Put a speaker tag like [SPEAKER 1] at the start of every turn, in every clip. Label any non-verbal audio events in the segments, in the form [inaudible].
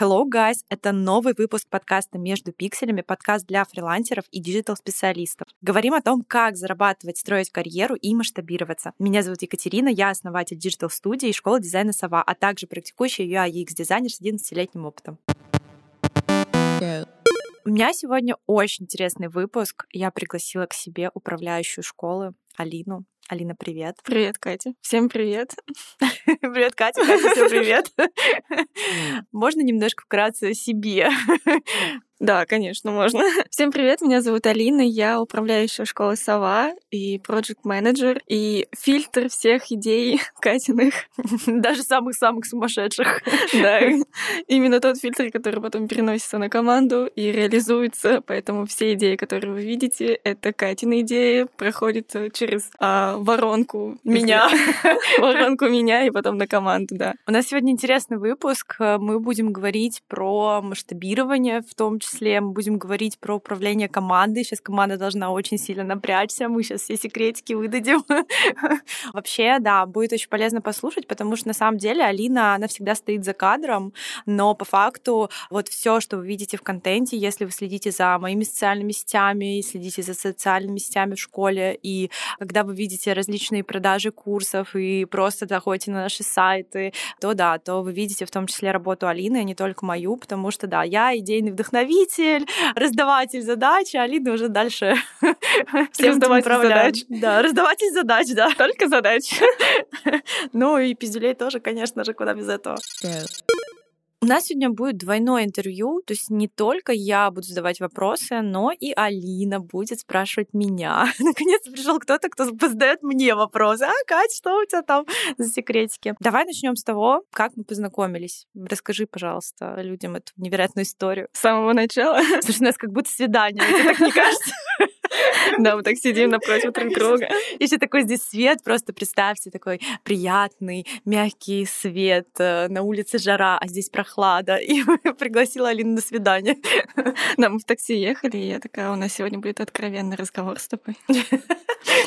[SPEAKER 1] Hello, guys! Это новый выпуск подкаста «Между пикселями», подкаст для фрилансеров и digital-специалистов. Говорим о том, как зарабатывать, строить карьеру и масштабироваться. Меня зовут Екатерина, я основатель digital-студии и школы дизайна «Сова», а также практикующий UI UX-дизайнер с 11-летним опытом. У меня сегодня очень интересный выпуск. Я пригласила к себе управляющую школы Алину. Алина, привет.
[SPEAKER 2] Привет, Катя. Всем привет. [laughs]
[SPEAKER 1] Привет, Катя. Катя, всем привет. [laughs] Можно немножко вкратце о себе? [laughs]
[SPEAKER 2] Да, конечно, можно. [laughs] Всем привет, меня зовут Алина, я управляющая школы Сова и проект менеджер и фильтр всех идей [laughs] Катиных. [laughs]
[SPEAKER 1] Даже самых-самых сумасшедших.
[SPEAKER 2] Да, именно тот фильтр, который потом переносится на команду и реализуется, поэтому все идеи, которые вы видите, это Катины идеи, проходят через а, воронку
[SPEAKER 1] Меня.
[SPEAKER 2] воронку меня и потом на команду, да.
[SPEAKER 1] У нас сегодня интересный выпуск. Мы будем говорить про масштабирование в том числе. Мы будем говорить про управление командой. Сейчас команда должна очень сильно напрячься. Мы сейчас все секретики выдадим. [laughs] Вообще, да, будет очень полезно послушать, потому что на самом деле Алина, она всегда стоит за кадром, но по факту вот все, что вы видите в контенте, если вы следите за моими социальными сетями, следите за социальными сетями в школе, и когда вы видите различные продажи курсов и просто заходите на наши сайты, то да, то вы видите в том числе работу Алины, а не только мою, потому что да, я идейный вдохновитель, [laughs] раздаватель задач, а Алина уже дальше [laughs] всем
[SPEAKER 2] Раздаватель задач.
[SPEAKER 1] Да, раздаватель задач, да.
[SPEAKER 2] Только задач. [laughs]
[SPEAKER 1] Ну и пиздюлей тоже, конечно же, куда без этого. У нас сегодня будет двойное интервью, то есть не только я буду задавать вопросы, но и Алина будет спрашивать меня. [laughs] Наконец-то пришел кто-то, кто задает мне вопросы. А, Кать, что у тебя там за секретики? Давай начнем с того, как мы познакомились. Расскажи, пожалуйста, людям эту невероятную историю.
[SPEAKER 2] С самого начала. [laughs]
[SPEAKER 1] Слушай, у нас как будто свидание, тебе так не кажется? [laughs]
[SPEAKER 2] Да, мы так сидим напротив друг друга.
[SPEAKER 1] Еще такой здесь свет, просто представьте, такой приятный, мягкий свет, э, на улице жара, а здесь прохлада. [laughs] И пригласила Алину на свидание. [laughs]
[SPEAKER 2] Да, мы в такси ехали, и я такая, у нас сегодня будет откровенный разговор с тобой.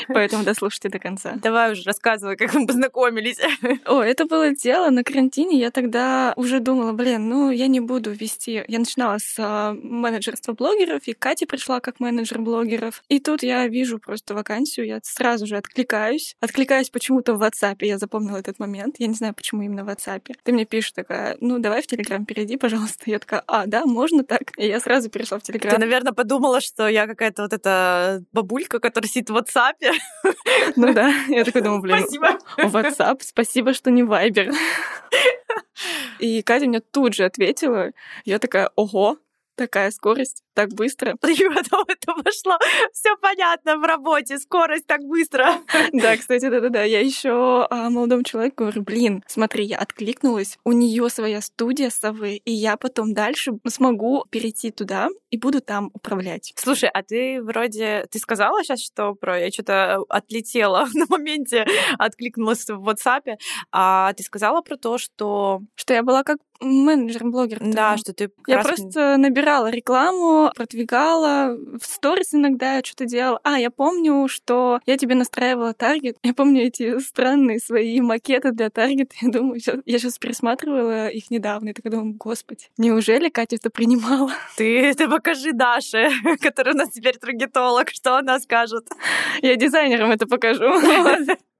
[SPEAKER 2] Поэтому дослушайте до конца.
[SPEAKER 1] Давай уже рассказывай, как мы познакомились.
[SPEAKER 2] О, это было дело на карантине. Я тогда уже думала, блин, ну я не буду вести. Я начинала с а, менеджерства блогеров, и Катя пришла как менеджер блогеров. И тут я вижу просто вакансию, я сразу же откликаюсь. Откликаюсь почему-то в WhatsApp, я запомнила этот момент. Я не знаю, почему именно в WhatsApp. Ты мне пишешь такая, ну давай в Телеграм перейди, пожалуйста. Я такая, а, да, можно так? И я сразу перешла в
[SPEAKER 1] Ты,
[SPEAKER 2] Телеграм.
[SPEAKER 1] наверное, подумала, что я какая-то вот эта бабулька, которая сидит в WhatsApp. [laughs]
[SPEAKER 2] Ну да, я такая думаю, блин,
[SPEAKER 1] Спасибо.
[SPEAKER 2] WhatsApp, спасибо, что не Viber. [laughs] И Катя мне тут же ответила. Я такая, ого, такая скорость, так быстро. [laughs]
[SPEAKER 1] Потом это пошло. Все понятно в работе, скорость так быстро. [laughs]
[SPEAKER 2] Да, кстати, да-да-да. Я еще молодому человеку говорю, блин, смотри, я откликнулась, у нее своя студия совы, и я потом дальше смогу перейти туда и буду там управлять.
[SPEAKER 1] Слушай, а ты вроде... Ты сказала сейчас, что про... Я что-то отлетела [laughs] на моменте, откликнулась в WhatsApp. А ты сказала про то, что...
[SPEAKER 2] Что я была как менеджер-блогер.
[SPEAKER 1] Да, что ты...
[SPEAKER 2] Я
[SPEAKER 1] раз-
[SPEAKER 2] просто набирала рекламу, продвигала, в сторис иногда я что-то делала. А, я помню, что я тебе настраивала таргет. Я помню эти странные свои макеты для таргета. Я думаю, я сейчас пересматривала их недавно, и такая думаю, господи, неужели Катя это принимала?
[SPEAKER 1] Ты, ты покажи Даше, [laughs] которая у нас теперь таргетолог, что она скажет.
[SPEAKER 2] Я дизайнерам это покажу. [laughs]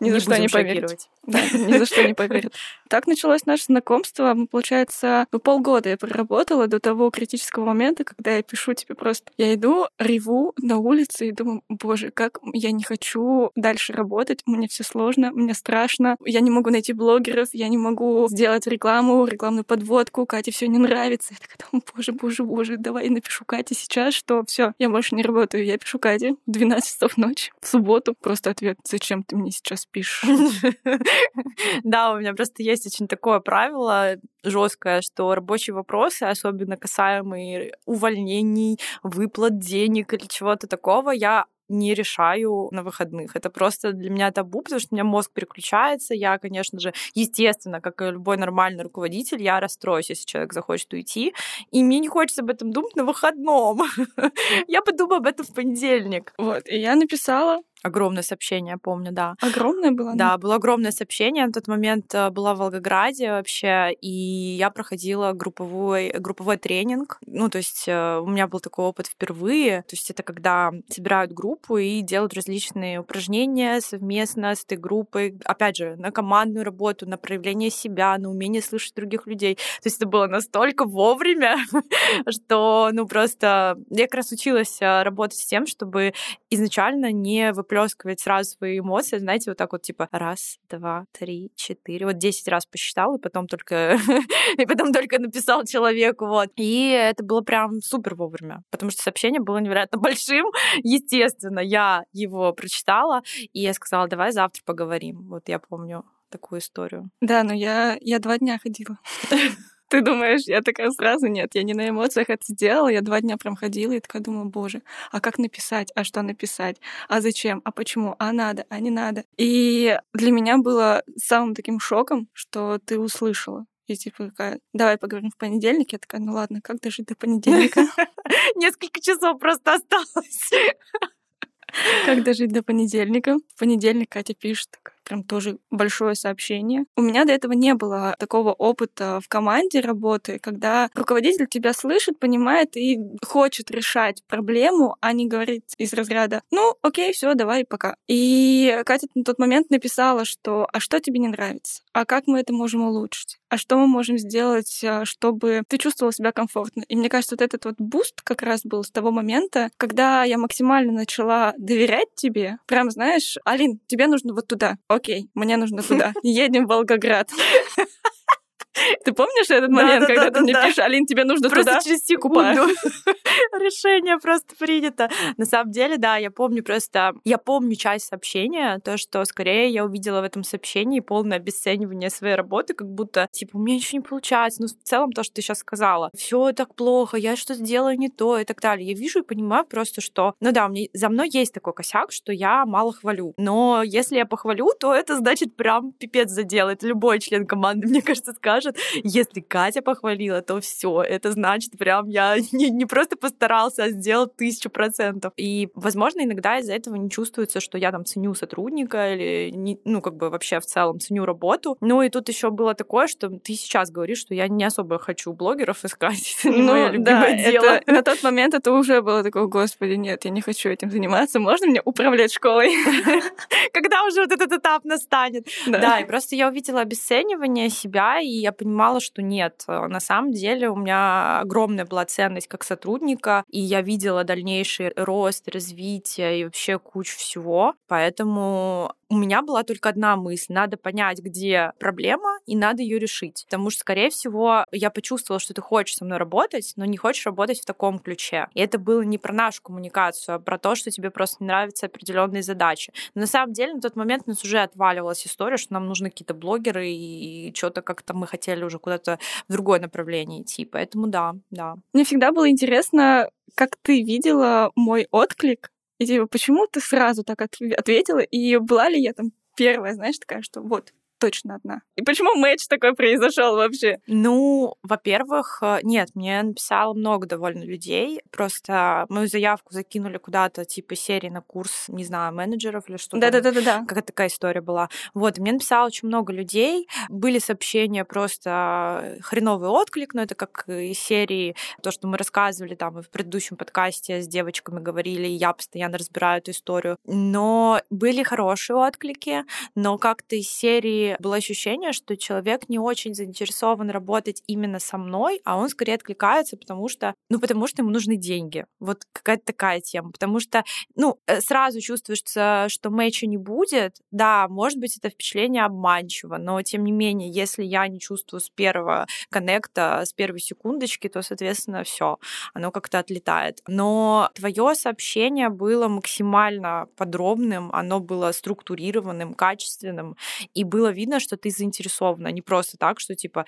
[SPEAKER 2] Ни за что не поверит.
[SPEAKER 1] шокировать.
[SPEAKER 2] Да, ни за что не поверит. Так началось наше знакомство. Получается, ну, полгода я проработала до того критического момента, когда я пишу тебе просто... Я иду, реву на улице и думаю, боже, как я не хочу дальше работать, мне все сложно, мне страшно, я не могу найти блогеров, я не могу сделать рекламу, рекламную подводку, Кате все не нравится. Я такая думаю, боже, боже, боже, давай напишу Кате сейчас, что все, я больше не работаю. Я пишу Кате в 12 часов ночи, в субботу. Просто ответ, зачем ты мне сейчас пишешь? [laughs]
[SPEAKER 1] Да, у меня просто есть очень такое правило жесткое, что рабочие вопросы, особенно касаемые увольнений, выплат денег или чего-то такого, я не решаю на выходных. Это просто для меня табу, потому что у меня мозг переключается. Я, конечно же, естественно, как и любой нормальный руководитель, я расстроюсь, если человек захочет уйти. И мне не хочется об этом думать на выходном. [laughs] Я подумаю об этом в понедельник.
[SPEAKER 2] Вот, и я написала
[SPEAKER 1] Огромное сообщение, помню, да.
[SPEAKER 2] Огромное было?
[SPEAKER 1] Да, было огромное сообщение. На тот момент э, была в Волгограде вообще, и я проходила групповой, групповой тренинг. Ну, то есть э, у меня был такой опыт впервые. То есть это когда собирают группу и делают различные упражнения совместно с этой группой. Опять же, на командную работу, на проявление себя, на умение слышать других людей. То есть это было настолько вовремя, [laughs] что, ну, просто я как раз училась э, работать с тем, чтобы изначально не выплескивать выплескивать сразу свои эмоции, знаете, вот так вот типа раз, два, три, четыре, вот десять раз посчитал, и потом только [laughs] и потом только написал человеку, вот. И это было прям супер вовремя, потому что сообщение было невероятно [laughs] большим. Естественно, я его прочитала, и я сказала, давай завтра поговорим. Вот я помню такую историю.
[SPEAKER 2] Да, но я, я два дня ходила. [laughs] Ты думаешь, я такая сразу нет, я не на эмоциях это сделала, я два дня прям ходила и такая думаю, боже, а как написать, а что написать, а зачем, а почему, а надо, а не надо. И для меня было самым таким шоком, что ты услышала. И типа такая, давай поговорим в понедельник. Я такая, ну ладно, как дожить до понедельника? [laughs]
[SPEAKER 1] Несколько часов просто осталось. [laughs]
[SPEAKER 2] Как дожить до понедельника? В понедельник Катя пишет, прям тоже большое сообщение. У меня до этого не было такого опыта в команде работы, когда руководитель тебя слышит, понимает и хочет решать проблему, а не говорит из разряда «ну, окей, все, давай, пока». И Катя на тот момент написала, что «а что тебе не нравится? А как мы это можем улучшить? А что мы можем сделать, а, чтобы ты чувствовала себя комфортно?» И мне кажется, вот этот вот boost как раз был с того момента, когда я максимально начала доверять тебе. Прям, знаешь, Алин, тебе нужно вот туда окей, мне нужно туда, едем в Волгоград. [laughs] Ты помнишь этот момент, да, когда да, ты мне пишешь, Алин, тебе нужно
[SPEAKER 1] просто
[SPEAKER 2] туда?
[SPEAKER 1] через секунду [laughs] решение просто принято. На самом деле, да, я помню просто, я помню часть сообщения, то, что скорее я увидела в этом сообщении полное обесценивание своей работы, как будто, типа, у меня ничего не получается. Ну, в целом, то, что ты сейчас сказала, все так плохо, я что-то делаю не то и так далее. Я вижу и понимаю просто, что, ну да, меня, за мной есть такой косяк, что я мало хвалю. Но если я похвалю, то это значит прям пипец заделает. Любой член команды, [laughs] мне кажется, скажет, если Катя похвалила, то все, это значит прям я [laughs] не, не просто постарался, а сделал тысячу процентов. И, возможно, иногда из-за этого не чувствуется, что я там ценю сотрудника или, не, ну, как бы вообще в целом ценю работу. Ну, и тут еще было такое, что ты сейчас говоришь, что я не особо хочу блогеров искать. [laughs] Ну, да.
[SPEAKER 2] Это, на тот момент это уже было такое, господи, нет, я не хочу этим заниматься. Можно мне управлять школой? [laughs]
[SPEAKER 1] Когда уже вот этот этап настанет. Да, и просто я увидела обесценивание себя, и я понимала, что нет, э, на самом деле у меня огромная была ценность как сотрудника, и я видела дальнейший рост, развитие и вообще кучу всего. Поэтому у меня была только одна мысль. Надо понять, где проблема, и надо ее решить. Потому что, скорее всего, я почувствовала, что ты хочешь со мной работать, но не хочешь работать в таком ключе. И это было не про нашу коммуникацию, а про то, что тебе просто не нравятся определенные задачи. Но на самом деле на тот момент у нас уже отваливалась история, что нам нужны какие-то блогеры, и что-то как-то мы хотели уже куда-то в другое направление идти. Поэтому да, да.
[SPEAKER 2] Мне всегда было интересно, как ты видела мой отклик и типа, почему ты сразу так ответила? И была ли я там первая, знаешь, такая, что вот, точно одна. И почему матч такой произошел вообще?
[SPEAKER 1] Ну, во-первых, э, нет, мне написало много довольно людей. Просто мою заявку закинули куда-то, типа серии на курс, не знаю, менеджеров или что-то.
[SPEAKER 2] Да-да-да-да.
[SPEAKER 1] Какая такая история была. Вот, мне написало очень много людей. Были сообщения просто хреновый отклик, но это как из серии то, что мы рассказывали там в предыдущем подкасте с девочками говорили, и я постоянно разбираю эту историю. Но были хорошие отклики, но как-то из серии было ощущение, что человек не очень заинтересован работать именно со мной, а он скорее откликается, потому что, ну, потому что ему нужны деньги. Вот какая-то такая тема. Потому что, ну, э, сразу чувствуется, что мэча не будет. Да, может быть, это впечатление обманчиво, но тем не менее, если я не чувствую с первого коннекта, с первой секундочки, то, соответственно, все, оно как-то отлетает. Но твое сообщение было максимально подробным, оно было структурированным, качественным, и было видно, что ты заинтересована, не просто так, что типа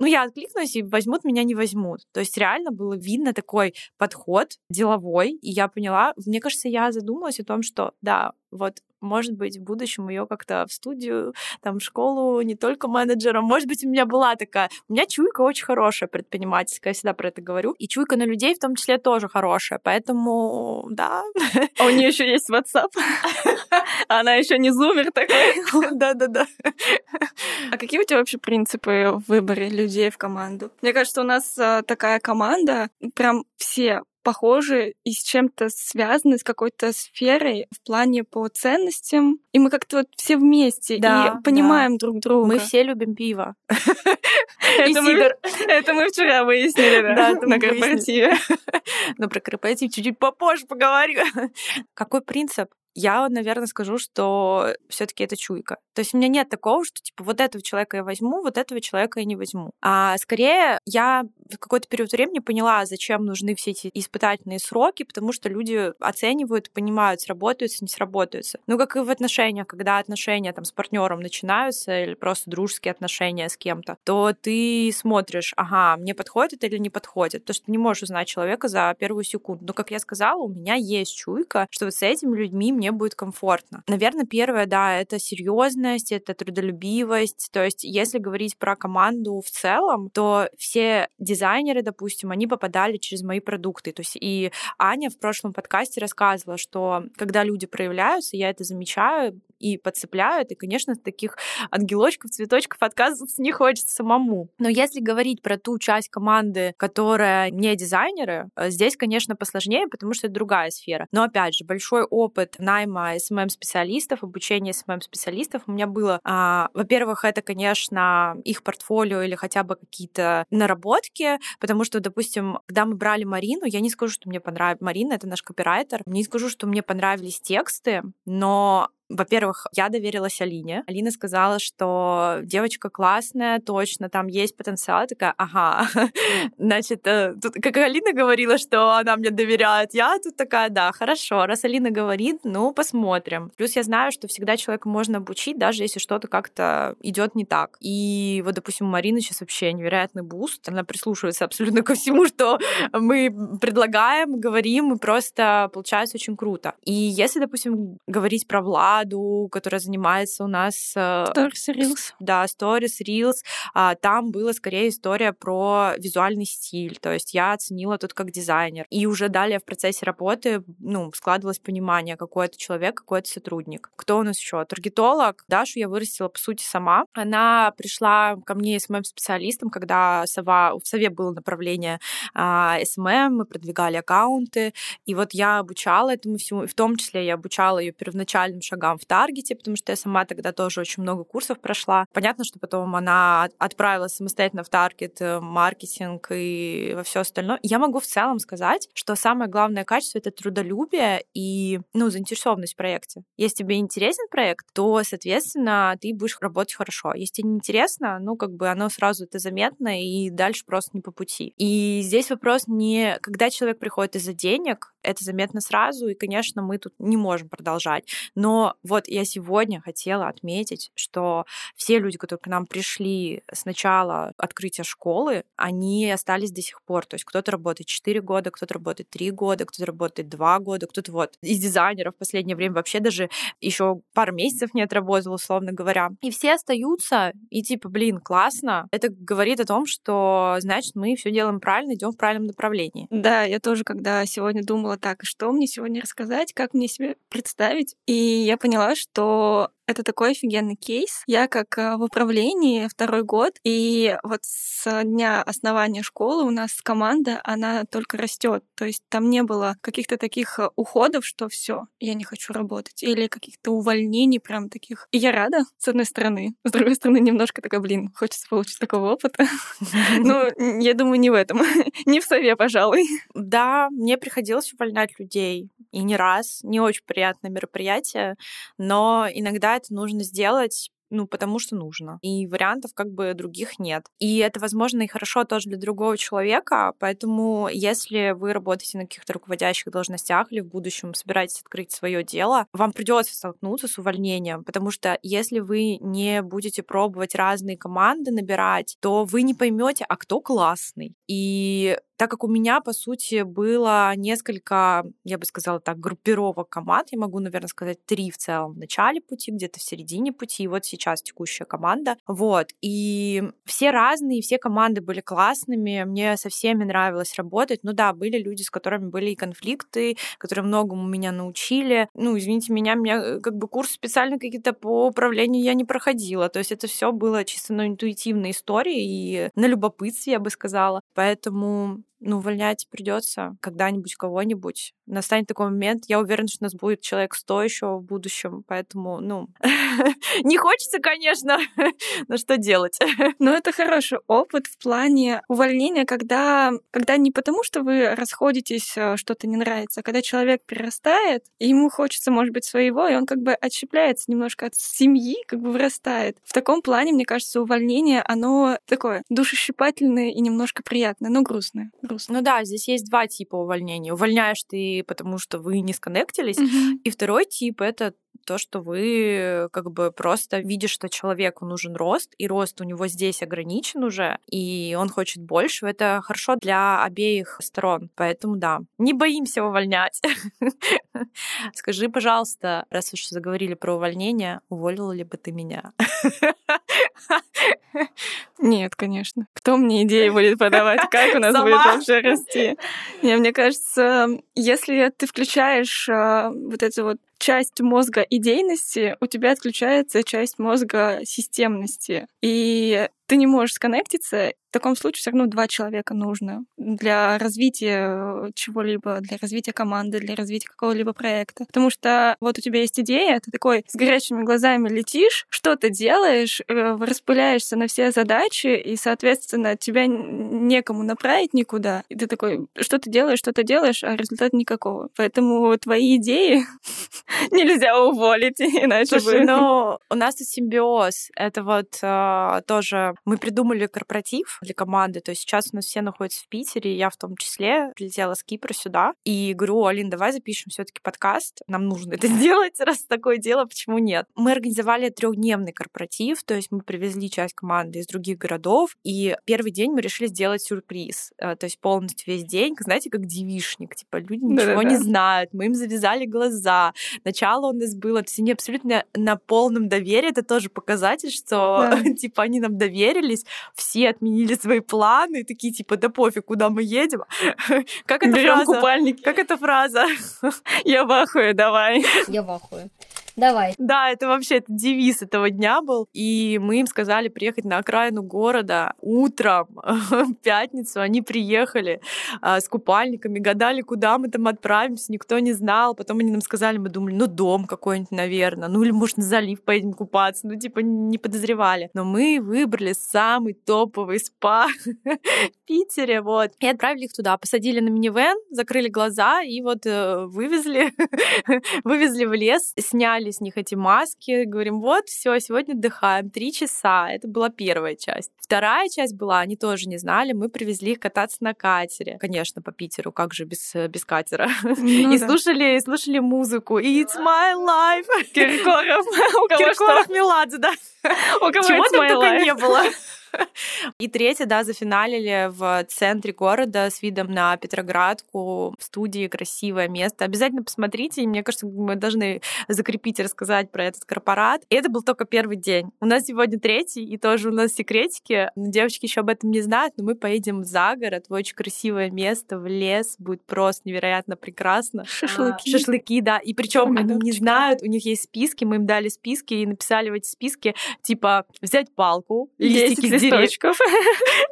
[SPEAKER 1] ну, я откликнусь, и возьмут меня, не возьмут. То есть реально было видно такой подход деловой, и я поняла, мне кажется, я задумалась о том, что да, вот может быть, в будущем ее как-то в студию, там, в школу, не только менеджером. Может быть, у меня была такая... У меня чуйка очень хорошая предпринимательская, я всегда про это говорю. И чуйка на людей в том числе тоже хорошая, поэтому, да.
[SPEAKER 2] А у нее еще есть WhatsApp? [laughs] Она еще не зумер такой. [laughs]
[SPEAKER 1] Да-да-да.
[SPEAKER 2] А какие у тебя вообще принципы в выборе людей в команду? Мне кажется, у нас а, такая команда, прям все похожи и с чем-то связаны, с какой-то сферой в плане по ценностям. И мы как-то вот все вместе
[SPEAKER 1] Да,
[SPEAKER 2] и понимаем друг друга.
[SPEAKER 1] Мы все любим пиво. [laughs]
[SPEAKER 2] это, мы, это мы вчера выяснили, да,
[SPEAKER 1] Да,
[SPEAKER 2] на корпоративе. [laughs]
[SPEAKER 1] Но про корпоратив чуть-чуть попозже поговорю. [laughs] Какой принцип? Я, наверное, скажу, что все-таки это чуйка. То есть у меня нет такого, что типа вот этого человека я возьму, вот этого человека я не возьму. А скорее я в какой-то период времени поняла, зачем нужны все эти испытательные сроки, потому что люди оценивают, понимают, сработаются, не сработаются. Ну, как и в отношениях, когда отношения там с партнером начинаются или просто дружеские отношения с кем-то, то ты смотришь, ага, мне подходит или не подходит. То, что ты не можешь узнать человека за первую секунду. Но, как я сказала, у меня есть чуйка, что вот с этими людьми мне будет комфортно. Наверное, первое, да, это серьезность, это трудолюбивость. То есть, если говорить про команду в целом, то все дизайнеры, допустим, они попадали через мои продукты. То есть, и Аня в прошлом подкасте рассказывала, что когда люди проявляются, я это замечаю, и подцепляют, и, конечно, таких ангелочков, цветочков отказываться не хочется самому. Но если говорить про ту часть команды, которая не дизайнеры, э, здесь, конечно, посложнее, потому что это другая сфера. Но, опять же, большой опыт найма SMM-специалистов, обучения SMM-специалистов у меня было. А, во-первых, это, конечно, их портфолио или хотя бы какие-то наработки, потому что, допустим, когда мы брали Марину, я не скажу, что мне понравилось. Марина — это наш копирайтер. Не скажу, что мне понравились тексты, но во-первых, я доверилась Алине. Алина сказала, что девочка классная, точно, там есть потенциал. Я такая, ага. [laughs] Значит, э, тут, как Алина говорила, что она мне доверяет, я тут такая, да, хорошо. Раз Алина говорит, ну, посмотрим. Плюс я знаю, что всегда человека можно обучить, даже если что-то как-то идет не так. И вот, допустим, у Марины сейчас вообще невероятный boost. Она прислушивается абсолютно ко всему, [laughs] что мы предлагаем, говорим, и просто получается очень круто. И если, допустим, говорить про Владу, которая занимается у нас... э,
[SPEAKER 2] Stories Reels.
[SPEAKER 1] да, Stories, Reels. А, Там была скорее история про визуальный стиль. То есть я оценила тут как дизайнер. И уже далее в процессе работы ну, складывалось понимание, какой это человек, какой это сотрудник. Кто у нас еще? Таргетолог. Дашу я вырастила, по сути, сама. Она пришла ко мне с моим специалистом, когда Сова, в Сове было направление а, SMM, мы продвигали аккаунты. И вот я обучала этому всему, и в том числе я обучала ее первоначальным шагам в таргете, потому что я сама тогда тоже очень много курсов прошла. Понятно, что потом она от- отправилась самостоятельно в таргет, э, маркетинг и во все остальное. Я могу в целом сказать, что самое главное качество — это трудолюбие и, ну, заинтересованность в проекте. Если тебе интересен проект, то, соответственно, ты будешь работать хорошо. Если не интересно, ну, как бы оно сразу это заметно, и дальше просто не по пути. И здесь вопрос не когда человек приходит из-за денег, это заметно сразу, и, конечно, мы тут не можем продолжать. Но вот я сегодня хотела отметить, что все люди, которые к нам пришли с начала открытия школы, они остались до сих пор. То есть кто-то работает 4 года, кто-то работает 3 года, кто-то работает 2 года, кто-то вот из дизайнеров в последнее время вообще даже еще пару месяцев не отработал, условно говоря. И все остаются, и типа, блин, классно. Это говорит о том, что, значит, мы все делаем правильно, идем в правильном направлении.
[SPEAKER 2] Да, я тоже, когда сегодня думала так, что мне сегодня рассказать, как мне себе представить, и я поняла, что это такой офигенный кейс. Я как э, в управлении второй год, и вот с дня основания школы у нас команда, она только растет. То есть там не было каких-то таких э, уходов, что все, я не хочу работать, или каких-то увольнений прям таких. И я рада, с одной стороны. С другой стороны, немножко такая, блин, хочется получить такого опыта. [laughs] Ну, я думаю, не в этом. [laughs] Не в сове, пожалуй.
[SPEAKER 1] Да, мне приходилось увольнять людей. И не раз. Не очень приятное мероприятие. Но иногда это нужно сделать ну, потому что нужно. И вариантов как бы других нет. И это, возможно, и хорошо тоже для другого человека, поэтому если вы работаете на каких-то руководящих должностях или в будущем собираетесь открыть свое дело, вам придется столкнуться с увольнением, потому что если вы не будете пробовать разные команды набирать, то вы не поймете, а кто классный. И так как у меня, по сути, было несколько, я бы сказала так, группировок команд, я могу, наверное, сказать три в целом в начале пути, где-то в середине пути, и вот сейчас текущая команда. Вот. И все разные, все команды были классными, мне со всеми нравилось работать. Ну да, были люди, с которыми были и конфликты, которые многому меня научили. Ну, извините меня, меня э, как бы курс специально какие-то по управлению я не проходила. То есть это все было чисто на интуитивной истории и на любопытстве, я бы сказала. Поэтому ну, увольнять придется когда-нибудь кого-нибудь. Настанет такой момент, я уверена, что у нас будет человек 100 еще в будущем, поэтому, ну, [laughs] не хочется, конечно, [laughs] но что делать? [laughs]
[SPEAKER 2] Но это хороший опыт в плане увольнения, когда, когда не потому, что вы расходитесь, э, что-то не нравится, а когда человек перерастает, и ему хочется, может быть, своего, и он как бы отщепляется немножко от семьи, как бы вырастает. В таком плане, мне кажется, увольнение, оно такое душещипательное и немножко приятное, но грустное грустно.
[SPEAKER 1] Ну да, здесь есть два типа увольнений. Увольняешь ты, потому что вы не сконнектились, mm-hmm. и второй тип это то, что вы как бы просто видишь, что человеку нужен рост, и рост у него здесь ограничен уже, и он хочет больше. Это хорошо для обеих сторон. Поэтому да, не боимся увольнять. [laughs] Скажи, пожалуйста, раз уж заговорили про увольнение, уволила ли бы ты меня? [laughs]
[SPEAKER 2] Нет, конечно. Кто мне идеи будет подавать? Как у [laughs] нас Сама? будет вообще расти? Не, мне кажется, если ты включаешь э, вот эту вот часть мозга идейности, у тебя отключается часть мозга системности. И ты не можешь сконнектиться, в таком случае все равно два человека нужно для развития чего-либо, для развития команды, для развития какого-либо проекта. Потому что вот у тебя есть идея, ты такой с горящими глазами летишь, что-то делаешь, э, распыляешься на все задачи, и, соответственно, тебя некому направить никуда. И ты такой, что ты делаешь, что ты делаешь, а результата никакого. Поэтому твои идеи [laughs] нельзя уволить, [laughs] иначе
[SPEAKER 1] Слушай, бы... ну, у нас тут симбиоз. Это вот э, тоже... Мы придумали корпоратив для команды. То есть сейчас у нас все находятся в Питере, я в том числе прилетела с Кипра сюда. И говорю, Алин, давай запишем все таки подкаст. Нам нужно это [laughs] сделать, раз такое дело, почему нет? Мы организовали трехдневный корпоратив, то есть мы привезли часть команды из других городов, и первый день мы решили сделать сюрприз. Э, то есть полностью весь день, знаете, как девишник. Типа люди ничего Да-да-да. не знают, мы им завязали глаза, Начало у нас было, то есть они абсолютно на полном доверии, это тоже показатель, что да. [laughs] типа они нам доверились, все отменили свои планы, такие типа, да пофиг, куда мы едем. [laughs] Как эта
[SPEAKER 2] Берем
[SPEAKER 1] фраза?
[SPEAKER 2] купальник.
[SPEAKER 1] Как эта фраза? [laughs]
[SPEAKER 2] Я в ахуе, давай.
[SPEAKER 3] Я в ахуе. Давай.
[SPEAKER 1] Да, это вообще это девиз этого дня был. И мы им сказали приехать на окраину города утром, [laughs] в пятницу. Они приехали а, с купальниками, гадали, куда мы там отправимся, никто не знал. Потом они нам сказали, мы думали, ну, дом какой-нибудь, наверное. Ну, или, может, на залив поедем купаться. Ну, типа, не подозревали. Но мы выбрали самый топовый спа [laughs] в Питере, вот. И отправили их туда. Посадили на минивэн, закрыли глаза и вот э, вывезли, [laughs] вывезли в лес, сняли сняли с них эти маски, говорим, вот, все, сегодня отдыхаем, три часа. Это была первая часть. Вторая часть была, они тоже не знали, мы привезли их кататься на катере. Конечно, по Питеру, как же без, без катера. Ну, и да. слушали, слушали музыку. It's my life.
[SPEAKER 2] Киркоров. [laughs]
[SPEAKER 1] Киркоров Меладзе, да. [laughs]
[SPEAKER 2] У кого Чего там только
[SPEAKER 1] не было. [laughs] И третье, да, зафиналили в центре города с видом на Петроградку, в студии красивое место. Обязательно посмотрите, и мне кажется, мы должны закрепить и рассказать про этот корпорат. И это был только первый день. У нас сегодня третий, и тоже у нас секретики. Девочки еще об этом не знают, но мы поедем за город, в очень красивое место, в лес. Будет просто невероятно прекрасно.
[SPEAKER 2] Шашлыки.
[SPEAKER 1] А, шашлыки, да. И причем они не знают, у них есть списки, мы им дали списки и написали в эти списки, типа, взять палку, листики [laughs]
[SPEAKER 2] листочков,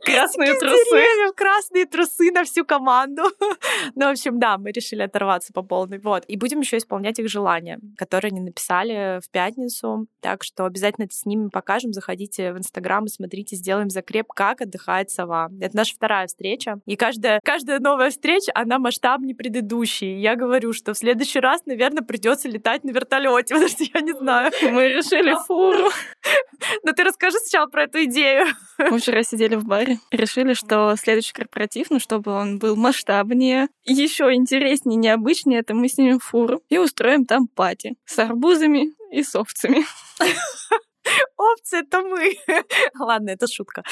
[SPEAKER 2] красные трусы.
[SPEAKER 1] красные трусы на всю команду. [laughs] Ну, в общем, да, мы решили оторваться по полной. Вот. И будем еще исполнять их желания, которые они написали в пятницу. Так что обязательно с ними покажем. Заходите в Инстаграм и смотрите, сделаем закреп, как отдыхает сова. Это наша вторая встреча. И каждая, каждая новая встреча, она масштабнее предыдущей. Я говорю, что в следующий раз, наверное, придется летать на вертолете, [laughs] потому что я не знаю.
[SPEAKER 2] Мы решили фуру. [laughs]
[SPEAKER 1] Но ты расскажи сначала про эту идею.
[SPEAKER 2] Мы вчера сидели в баре, решили, что следующий корпоратив, ну, чтобы он был масштабнее, еще интереснее, необычнее, это мы снимем фуру и устроим там пати с арбузами и с овцами. [laughs]
[SPEAKER 1] Опция это мы. [laughs] Ладно, это шутка.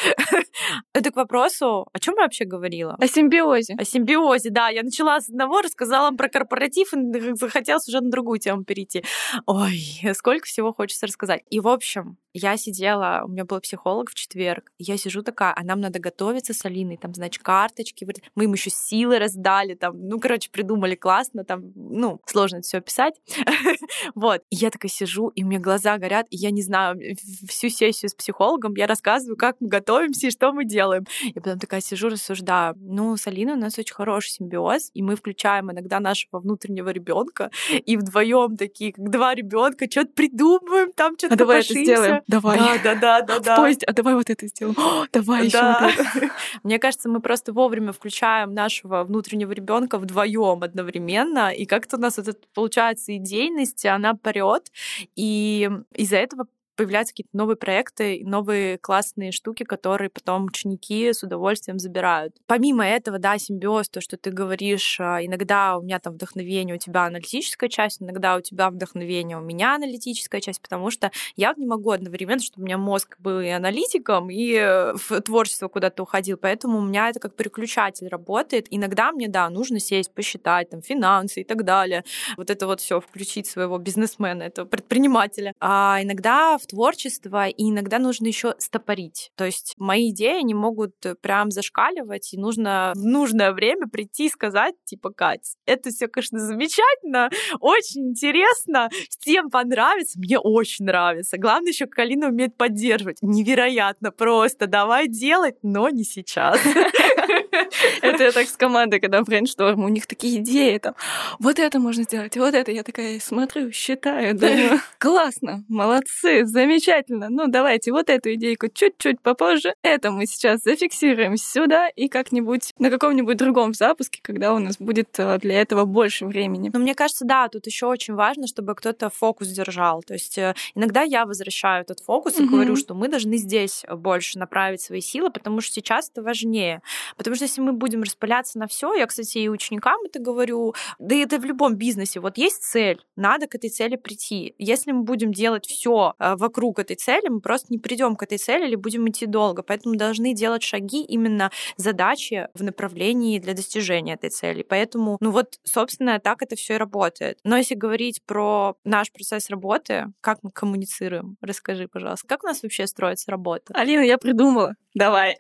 [SPEAKER 1] Это к вопросу, о чем я вообще говорила?
[SPEAKER 2] О симбиозе.
[SPEAKER 1] О симбиозе, да. Я начала с одного, рассказала вам про корпоратив, и захотелось уже на другую тему перейти. Ой, сколько всего хочется рассказать. И, в общем, я сидела, у меня был психолог в четверг, я сижу такая, а нам надо готовиться с Алиной, там, значит, карточки, мы им еще силы раздали, там, ну, короче, придумали классно, там, ну, сложно все описать. [laughs] вот. И я такая сижу, и у меня глаза горят, и я не знаю, всю сессию с психологом я рассказываю, как мы готовимся и что мы делаем. И потом такая сижу, рассуждаю. Ну, с Алиной у нас очень хороший симбиоз, и мы включаем иногда нашего внутреннего ребенка, и вдвоем такие, как два ребенка, что-то придумываем, там что-то
[SPEAKER 2] а давай это сделаем. Давай.
[SPEAKER 1] Да, да, да, да, да.
[SPEAKER 2] В поезде, а давай вот это сделаем. О, давай еще
[SPEAKER 1] Да.
[SPEAKER 2] вот это. [laughs]
[SPEAKER 1] Мне кажется, мы просто вовремя включаем нашего внутреннего ребенка вдвоем одновременно, и как-то у нас эта получается идейность, она прет, и из-за этого появляются какие-то новые проекты, новые классные штуки, которые потом ученики с удовольствием забирают. Помимо этого, да, симбиоз, то, что ты говоришь, а, иногда у меня там вдохновение, у тебя аналитическая часть, иногда у тебя вдохновение, у меня аналитическая часть, потому что я не могу одновременно, чтобы у меня мозг был и аналитиком, и э, в творчество куда-то уходил, поэтому у меня это как переключатель работает. Иногда мне, да, нужно сесть, посчитать там финансы и так далее, вот это вот все включить своего бизнесмена, этого предпринимателя. А иногда творчество, и иногда нужно еще стопорить. То есть мои идеи, они могут э, прям зашкаливать, и нужно в нужное время прийти и сказать, типа, Кать, это все, конечно, замечательно, [laughs] очень интересно, всем понравится, мне очень нравится. Главное еще, как Алина умеет поддерживать. Невероятно просто. Давай делать, но не сейчас. [laughs] [laughs]
[SPEAKER 2] Это я так с командой, когда брейншторм, у них такие идеи, там, вот это можно сделать, вот это. Я такая смотрю, считаю, думаю, классно, молодцы, замечательно. Ну, давайте вот эту идейку чуть-чуть попозже. Это мы сейчас зафиксируем сюда и как-нибудь на каком-нибудь другом запуске, когда у нас будет э, для этого больше времени.
[SPEAKER 1] Но мне кажется, да, тут еще очень важно, чтобы кто-то фокус держал. То есть э, иногда я возвращаю этот фокус и говорю, что мы должны здесь больше направить свои силы, потому что сейчас это важнее. Потому что если мы будем распыляться на все, я, кстати, и ученикам это говорю, да и это в любом бизнесе, вот есть цель, надо к этой цели прийти. Если мы будем делать все вокруг этой цели, мы просто не придем к этой цели или будем идти долго. Поэтому должны делать шаги именно задачи в направлении для достижения этой цели. Поэтому, ну вот, собственно, так это все и работает. Но если говорить про наш процесс работы, как мы коммуницируем, расскажи, пожалуйста, как у нас вообще строится работа?
[SPEAKER 2] Алина, я придумала. Давай.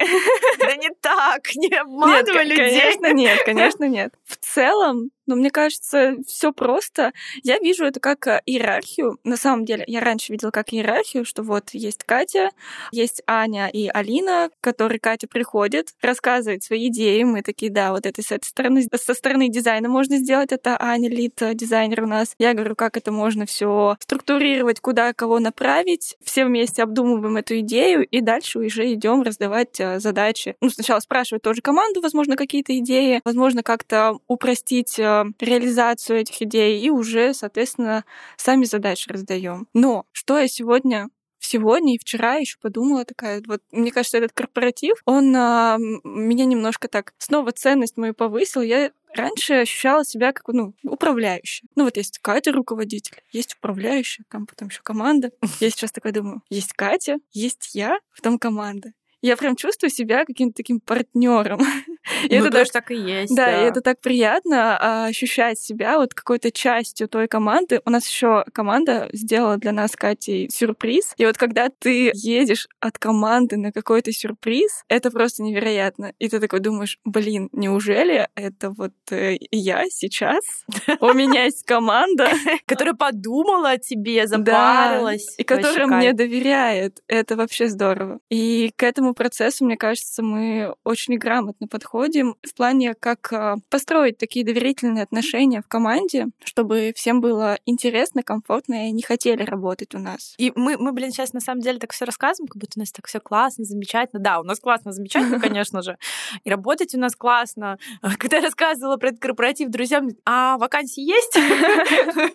[SPEAKER 1] Да не так, не
[SPEAKER 2] Нет,
[SPEAKER 1] обманывай
[SPEAKER 2] ко-
[SPEAKER 1] людей.
[SPEAKER 2] конечно, нет, конечно, нет. В целом, ну, мне кажется, все просто. Я вижу это как э, иерархию. На самом деле, я раньше видела как иерархию, что вот есть Катя, есть Аня и Алина, к которой Катя приходит, рассказывает свои идеи. Мы такие, да, вот это с этой стороны, со стороны дизайна можно сделать. Это Аня Лид, э, дизайнер у нас. Я говорю, как это можно все структурировать, куда кого направить. Все вместе обдумываем эту идею и дальше уже идем раздавать э, задачи. Ну, сначала спрашивать тоже команду, возможно, какие-то идеи, возможно, как-то упростить реализацию этих идей и уже, соответственно, сами задачи раздаем. Но что я сегодня сегодня и вчера еще подумала такая, вот мне кажется, этот корпоратив, он а, меня немножко так снова ценность мою повысил. Я раньше ощущала себя как ну управляющая. Ну вот есть Катя руководитель, есть управляющая, там потом еще команда. [laughs] Я сейчас такая думаю, есть Катя, есть я, потом команда. Я прям чувствую себя каким-то таким партнером. [laughs] И
[SPEAKER 1] ну,
[SPEAKER 2] это
[SPEAKER 1] тоже так и есть.
[SPEAKER 2] Да, и это так приятно а, ощущать себя вот какой-то частью той команды. У нас еще команда сделала для нас, Катей, сюрприз. И вот когда ты едешь от команды на какой-то сюрприз, это просто невероятно. И ты такой думаешь, блин, неужели это вот э, я сейчас? [laughs] У меня есть команда. [laughs]
[SPEAKER 1] Которая подумала о тебе, запарилась.
[SPEAKER 2] И которая мне доверяет. Это вообще здорово. И к этому процессу, мне кажется, мы очень грамотно подходим в плане, как а, построить такие доверительные отношения в команде, чтобы всем было интересно, комфортно и они хотели работать у нас.
[SPEAKER 1] И мы, мы, блин, сейчас на самом деле так все рассказываем, как будто у нас так все классно, замечательно. Да, у нас классно, замечательно, [laughs] конечно же. И работать у нас классно. Когда я рассказывала про этот корпоратив друзьям, а вакансии есть? [laughs]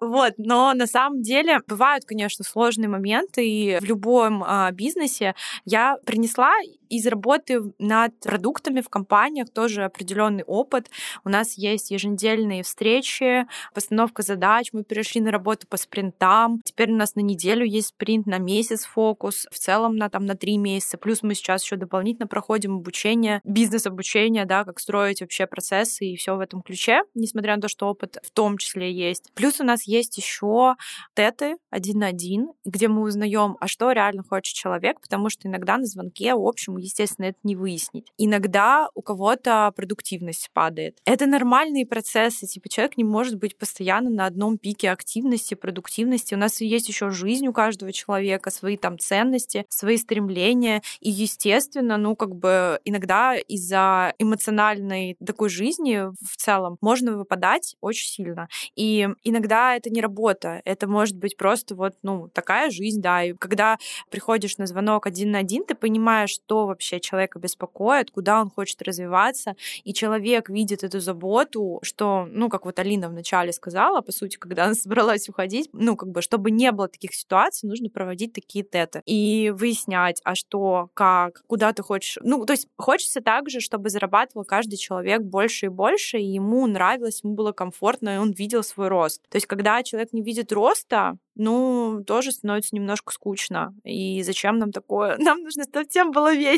[SPEAKER 1] Вот, но на самом деле бывают, конечно, сложные моменты, и в любом а, бизнесе я принесла из работы над продуктами в компаниях тоже определенный опыт. У нас есть еженедельные встречи, постановка задач. Мы перешли на работу по спринтам. Теперь у нас на неделю есть спринт, на месяц фокус, в целом на, там, на три месяца. Плюс мы сейчас еще дополнительно проходим обучение, бизнес-обучение, да, как строить вообще процессы и все в этом ключе, несмотря на то, что опыт в том числе есть. Плюс у нас есть еще теты один на один, где мы узнаем, а что реально хочет человек, потому что иногда на звонке общем, естественно, это не выяснить. Иногда у кого-то продуктивность падает. Это нормальные процессы, типа человек не может быть постоянно на одном пике активности, продуктивности. У нас есть еще жизнь у каждого человека, свои там ценности, свои стремления. И, естественно, ну, как бы иногда из-за эмоциональной такой жизни в целом можно выпадать очень сильно. И иногда это не работа, это может быть просто вот, ну, такая жизнь, да. И когда приходишь на звонок один на один, ты понимаешь, что вообще человека беспокоит, куда он хочет развиваться, и человек видит эту заботу, что, ну, как вот Алина вначале сказала, по сути, когда она [laughs] собралась уходить, ну, как бы, чтобы не было таких ситуаций, нужно проводить такие теты и выяснять, а что, как, куда ты хочешь. Ну, то есть хочется также, чтобы зарабатывал каждый человек больше и больше, и ему нравилось, ему было комфортно, и он видел свой рост. То есть когда человек не видит роста, ну, тоже становится немножко скучно. И зачем нам такое? [laughs] Нам нужно, чтобы всем было весело.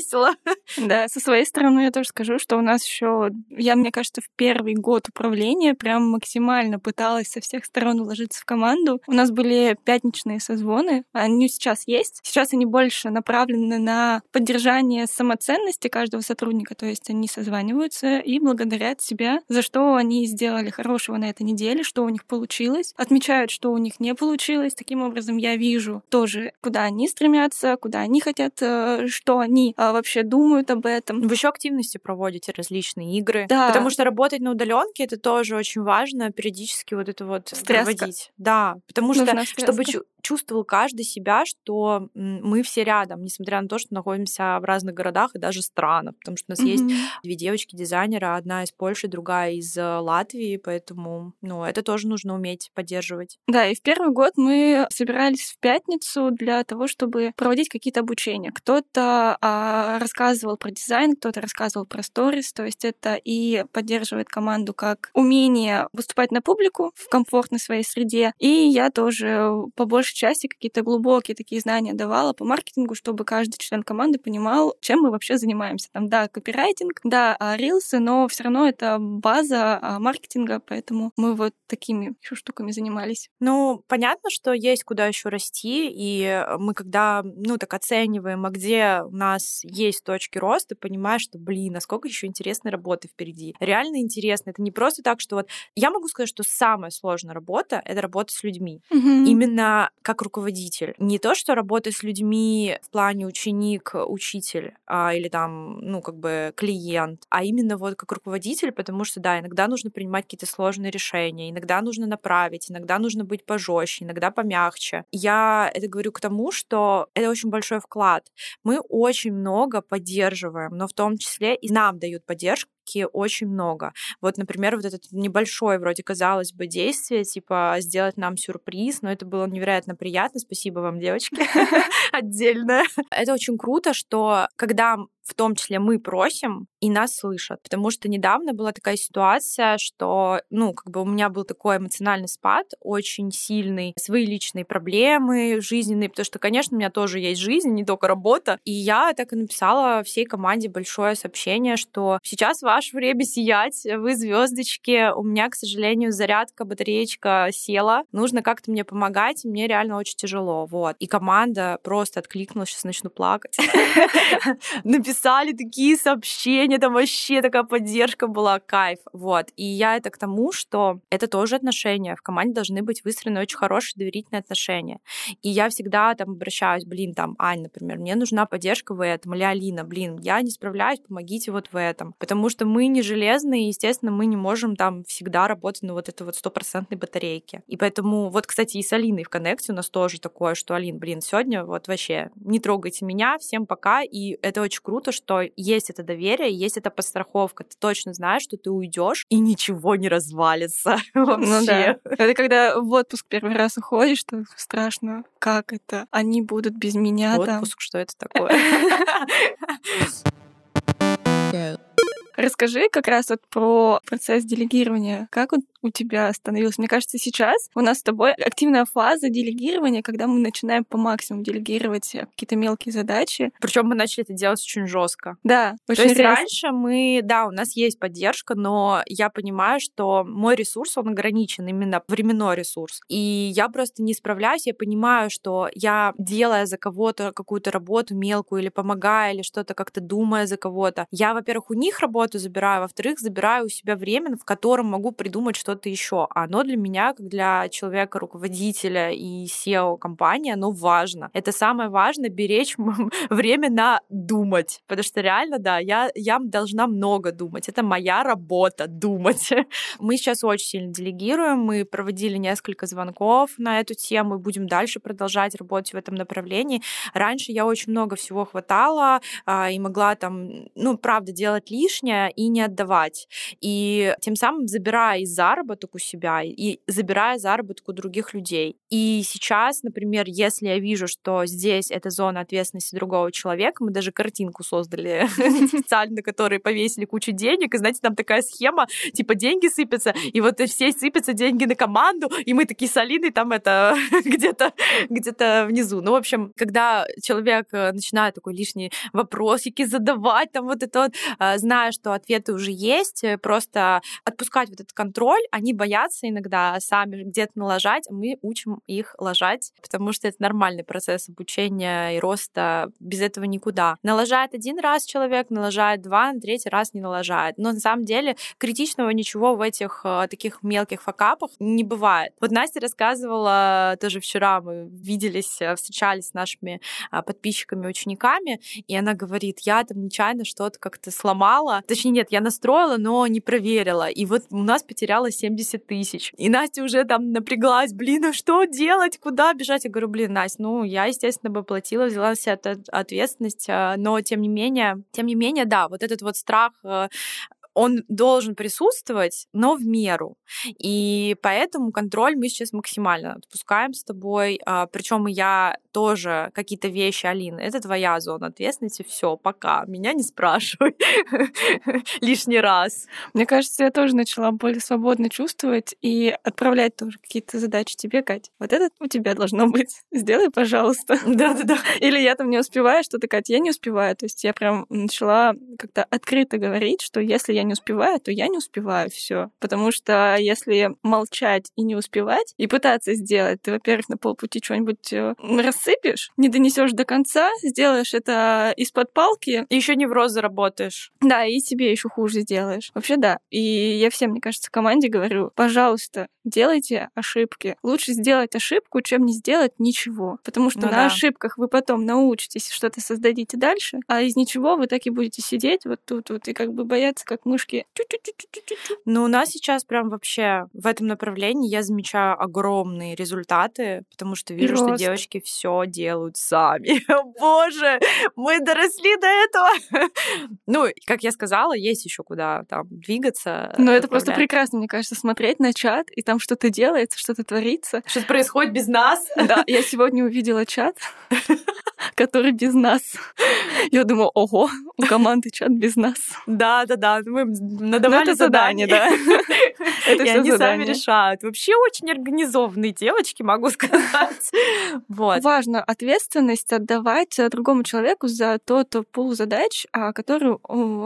[SPEAKER 2] Да, со своей стороны я тоже скажу, что у нас еще, я, мне кажется, в первый год управления прям максимально пыталась со всех сторон уложиться в команду. У нас были пятничные созвоны, они сейчас есть. Сейчас они больше направлены на поддержание самоценности каждого сотрудника, то есть они созваниваются и благодарят себя за что они сделали хорошего на этой неделе, что у них получилось, отмечают, что у них не получилось. Таким образом, я вижу тоже, куда они стремятся, куда они хотят, э, что они а, вообще думают об этом.
[SPEAKER 1] Вы еще активности проводите, различные игры.
[SPEAKER 2] Да.
[SPEAKER 1] Потому что работать на удаленке это тоже очень важно, периодически вот это вот
[SPEAKER 2] Стряска.
[SPEAKER 1] проводить. Да, потому
[SPEAKER 2] Нужна
[SPEAKER 1] что чтобы
[SPEAKER 2] стряска.
[SPEAKER 1] Чувствовал каждый себя, что мы все рядом, несмотря на то, что находимся в разных городах и даже странах, потому что у нас есть
[SPEAKER 2] Мгм.
[SPEAKER 1] две девочки-дизайнера, одна из Польши, другая из э, Латвии, поэтому, ну, это тоже нужно уметь поддерживать.
[SPEAKER 2] Да, и в первый год мы собирались в пятницу для того, чтобы проводить какие-то обучения. Кто-то а, рассказывал про дизайн, кто-то рассказывал про сторис, то есть это и поддерживает команду как умение выступать на публику в комфортной своей среде. И я тоже по большей части какие-то глубокие такие знания давала по маркетингу, чтобы каждый член команды понимал, чем мы вообще занимаемся. Там, да, копирайтинг, да, а, рилсы, но все равно это база а, маркетинга, поэтому мы вот такими еще штуками занимались.
[SPEAKER 1] Ну, понятно, что есть куда еще расти, и мы когда, ну, так оцениваем, а где у нас есть точки роста, понимаешь, что, блин, насколько еще интересной работы впереди. Реально интересно. Это не просто так, что вот... Я могу сказать, что самая сложная работа — это работа с людьми. Именно как руководитель. Не то, что работа с людьми в плане ученик, учитель а, или там, ну, как бы клиент, а именно вот как руководитель, потому что, да, иногда нужно принимать какие-то сложные решения, иногда нужно направить, иногда нужно быть пожестче, иногда помягче. Я это говорю к тому, что это очень большой вклад. Мы очень много поддерживаем, но в том числе и нам дают поддержку очень много. Вот, например, вот этот небольшой, вроде казалось бы, действие, типа сделать нам сюрприз, но это было невероятно приятно. Спасибо вам, девочки, [laughs] отдельно. Это очень круто, что когда в том числе мы просим, и нас слышат. Потому что недавно была такая ситуация, что, ну, как бы у меня был такой эмоциональный спад, очень сильный, свои личные проблемы жизненные, потому что, конечно, у меня тоже есть жизнь, не только работа. И я так и написала всей команде большое сообщение, что сейчас ваше время сиять, вы звездочки, у меня, к сожалению, зарядка, батареечка села, нужно как-то мне помогать, мне реально очень тяжело, вот. И команда просто откликнулась, сейчас начну плакать. [laughs] Написали такие сообщения, там вообще такая поддержка была, кайф, вот. И я это к тому, что это тоже отношения, в команде должны быть выстроены очень хорошие доверительные отношения. И я всегда там обращаюсь, блин, там, Ань, например, мне нужна поддержка в этом, или Алина, блин, я не справляюсь, помогите вот в этом. Потому что мы не железные, и, естественно, мы не можем там всегда работать на вот этой вот стопроцентной батарейке. И поэтому, вот, кстати, и с Алиной в коннекте у нас тоже такое, что, Алин, блин, сегодня вот вообще не трогайте меня, всем пока. И это очень круто, что есть это доверие, есть эта подстраховка. Ты точно знаешь, что ты уйдешь и ничего не развалится вообще. [laughs]
[SPEAKER 2] Ну да. Это когда в отпуск первый раз уходишь, что страшно. Как это? Они будут без меня там.
[SPEAKER 1] Отпуск, что это такое? [laughs]
[SPEAKER 2] Расскажи как раз вот про процесс делегирования. Как он у тебя становился? Мне кажется, сейчас у нас с тобой активная фаза делегирования, когда мы начинаем по максимуму делегировать какие-то мелкие задачи.
[SPEAKER 1] Причем мы начали это делать очень жестко.
[SPEAKER 2] Да,
[SPEAKER 1] То
[SPEAKER 2] очень
[SPEAKER 1] есть
[SPEAKER 2] резко.
[SPEAKER 1] раньше мы, да, у нас есть поддержка, но я понимаю, что мой ресурс, он ограничен, именно временной ресурс. И я просто не справляюсь, я понимаю, что я, делая за кого-то какую-то работу мелкую или помогая, или что-то как-то думая за кого-то, я, во-первых, у них работу забираю, во-вторых, забираю у себя время, в котором могу придумать что-то еще. Оно для меня, как для человека, руководителя и SEO компании, оно важно. Это самое важное, беречь [laughs] время на думать. Потому что реально, да, я, я должна много думать. Это моя работа — думать. [laughs] Мы сейчас очень сильно делегируем. Мы проводили несколько звонков на эту тему и будем дальше продолжать работать в этом направлении. Раньше я очень много всего хватала а, и могла там, ну, правда, делать лишнее и не отдавать. И тем самым забирая и заработок у себя, и забирая заработок у других людей. И сейчас, например, если я вижу, что здесь это зона ответственности другого человека, мы даже картинку создали [laughs] специально, на которой повесили кучу денег, и знаете, там такая схема, типа деньги сыпятся, и вот все сыпятся деньги на команду, и мы такие солидные там это [laughs] где-то где-то внизу. Ну, в общем, когда человек э, начинает такой лишние вопросики задавать, там вот это вот, э, зная, что ответы уже есть, э, просто отпускать вот этот контроль, они боятся иногда сами где-то налажать, а мы учим их лажать, потому что это нормальный процесс обучения и роста, без этого никуда. Налажает один раз человек, налажает два, на третий раз не налажает. Но на самом деле критичного ничего в этих э, таких мелких факапах не бывает. Вот Настя рассказывала тоже вчера, мы виделись, э, встречались с нашими а, подписчиками, учениками, и она говорит, я там нечаянно что-то как-то сломала. Точнее, нет, я настроила, но не проверила. И вот у нас потерялось 70 тысяч. И Настя уже там напряглась, блин, а что делать, куда бежать? Я говорю, блин, Настя, ну, я, естественно, бы платила, взяла на себя ответственность, а, но тем не менее, тем не менее, да, вот этот вот страх э, он должен присутствовать, но в меру. И поэтому контроль мы сейчас максимально отпускаем с тобой. Причем я тоже какие-то вещи, Алина, это твоя зона ответственности, все, пока, меня не спрашивай [laughs] лишний раз.
[SPEAKER 2] Мне кажется, я тоже начала более свободно чувствовать и отправлять тоже какие-то задачи тебе, Кать. Вот это у тебя должно быть. Сделай, пожалуйста. [laughs]
[SPEAKER 1] Да-да-да.
[SPEAKER 2] Или я там не успеваю что-то, Кать, я не успеваю. То есть я прям начала как-то открыто говорить, что если я не успеваю, то я не успеваю все. Потому что если молчать и не успевать, и пытаться сделать, ты, во-первых, на полпути что-нибудь э, рассыпешь, не донесешь до конца, сделаешь это из-под палки,
[SPEAKER 1] И еще невроз заработаешь.
[SPEAKER 2] да, и себе еще хуже сделаешь. Вообще да. И я всем, мне кажется, команде говорю, пожалуйста, делайте ошибки. Лучше сделать ошибку, чем не сделать ничего. Потому что
[SPEAKER 1] Ну
[SPEAKER 2] на
[SPEAKER 1] да.
[SPEAKER 2] ошибках вы потом научитесь, что-то создадите дальше, а из ничего вы так и будете сидеть вот тут вот и как бы бояться, как мышки.
[SPEAKER 1] Но у нас сейчас прям вообще в этом направлении я замечаю огромные результаты, потому что вижу, что девочки все делают сами. [laughs] Боже, мы доросли до этого. [laughs] Ну, как я сказала, есть еще куда там двигаться.
[SPEAKER 2] Но это просто прекрасно, мне кажется, смотреть на чат, и там что-то делается, что-то творится.
[SPEAKER 1] Что-то происходит без нас.
[SPEAKER 2] Да, я сегодня увидела чат, [laughs] который без нас. Я думаю, ого, у команды чат без нас.
[SPEAKER 1] Да, да, да. Мы надавали
[SPEAKER 2] Ну, задание, да. [laughs] Это
[SPEAKER 1] И они сами решают. Вообще очень организованные девочки, могу сказать. [laughs] Вот.
[SPEAKER 2] Важно ответственность отдавать э, другому человеку за тот пул задач, а, который о-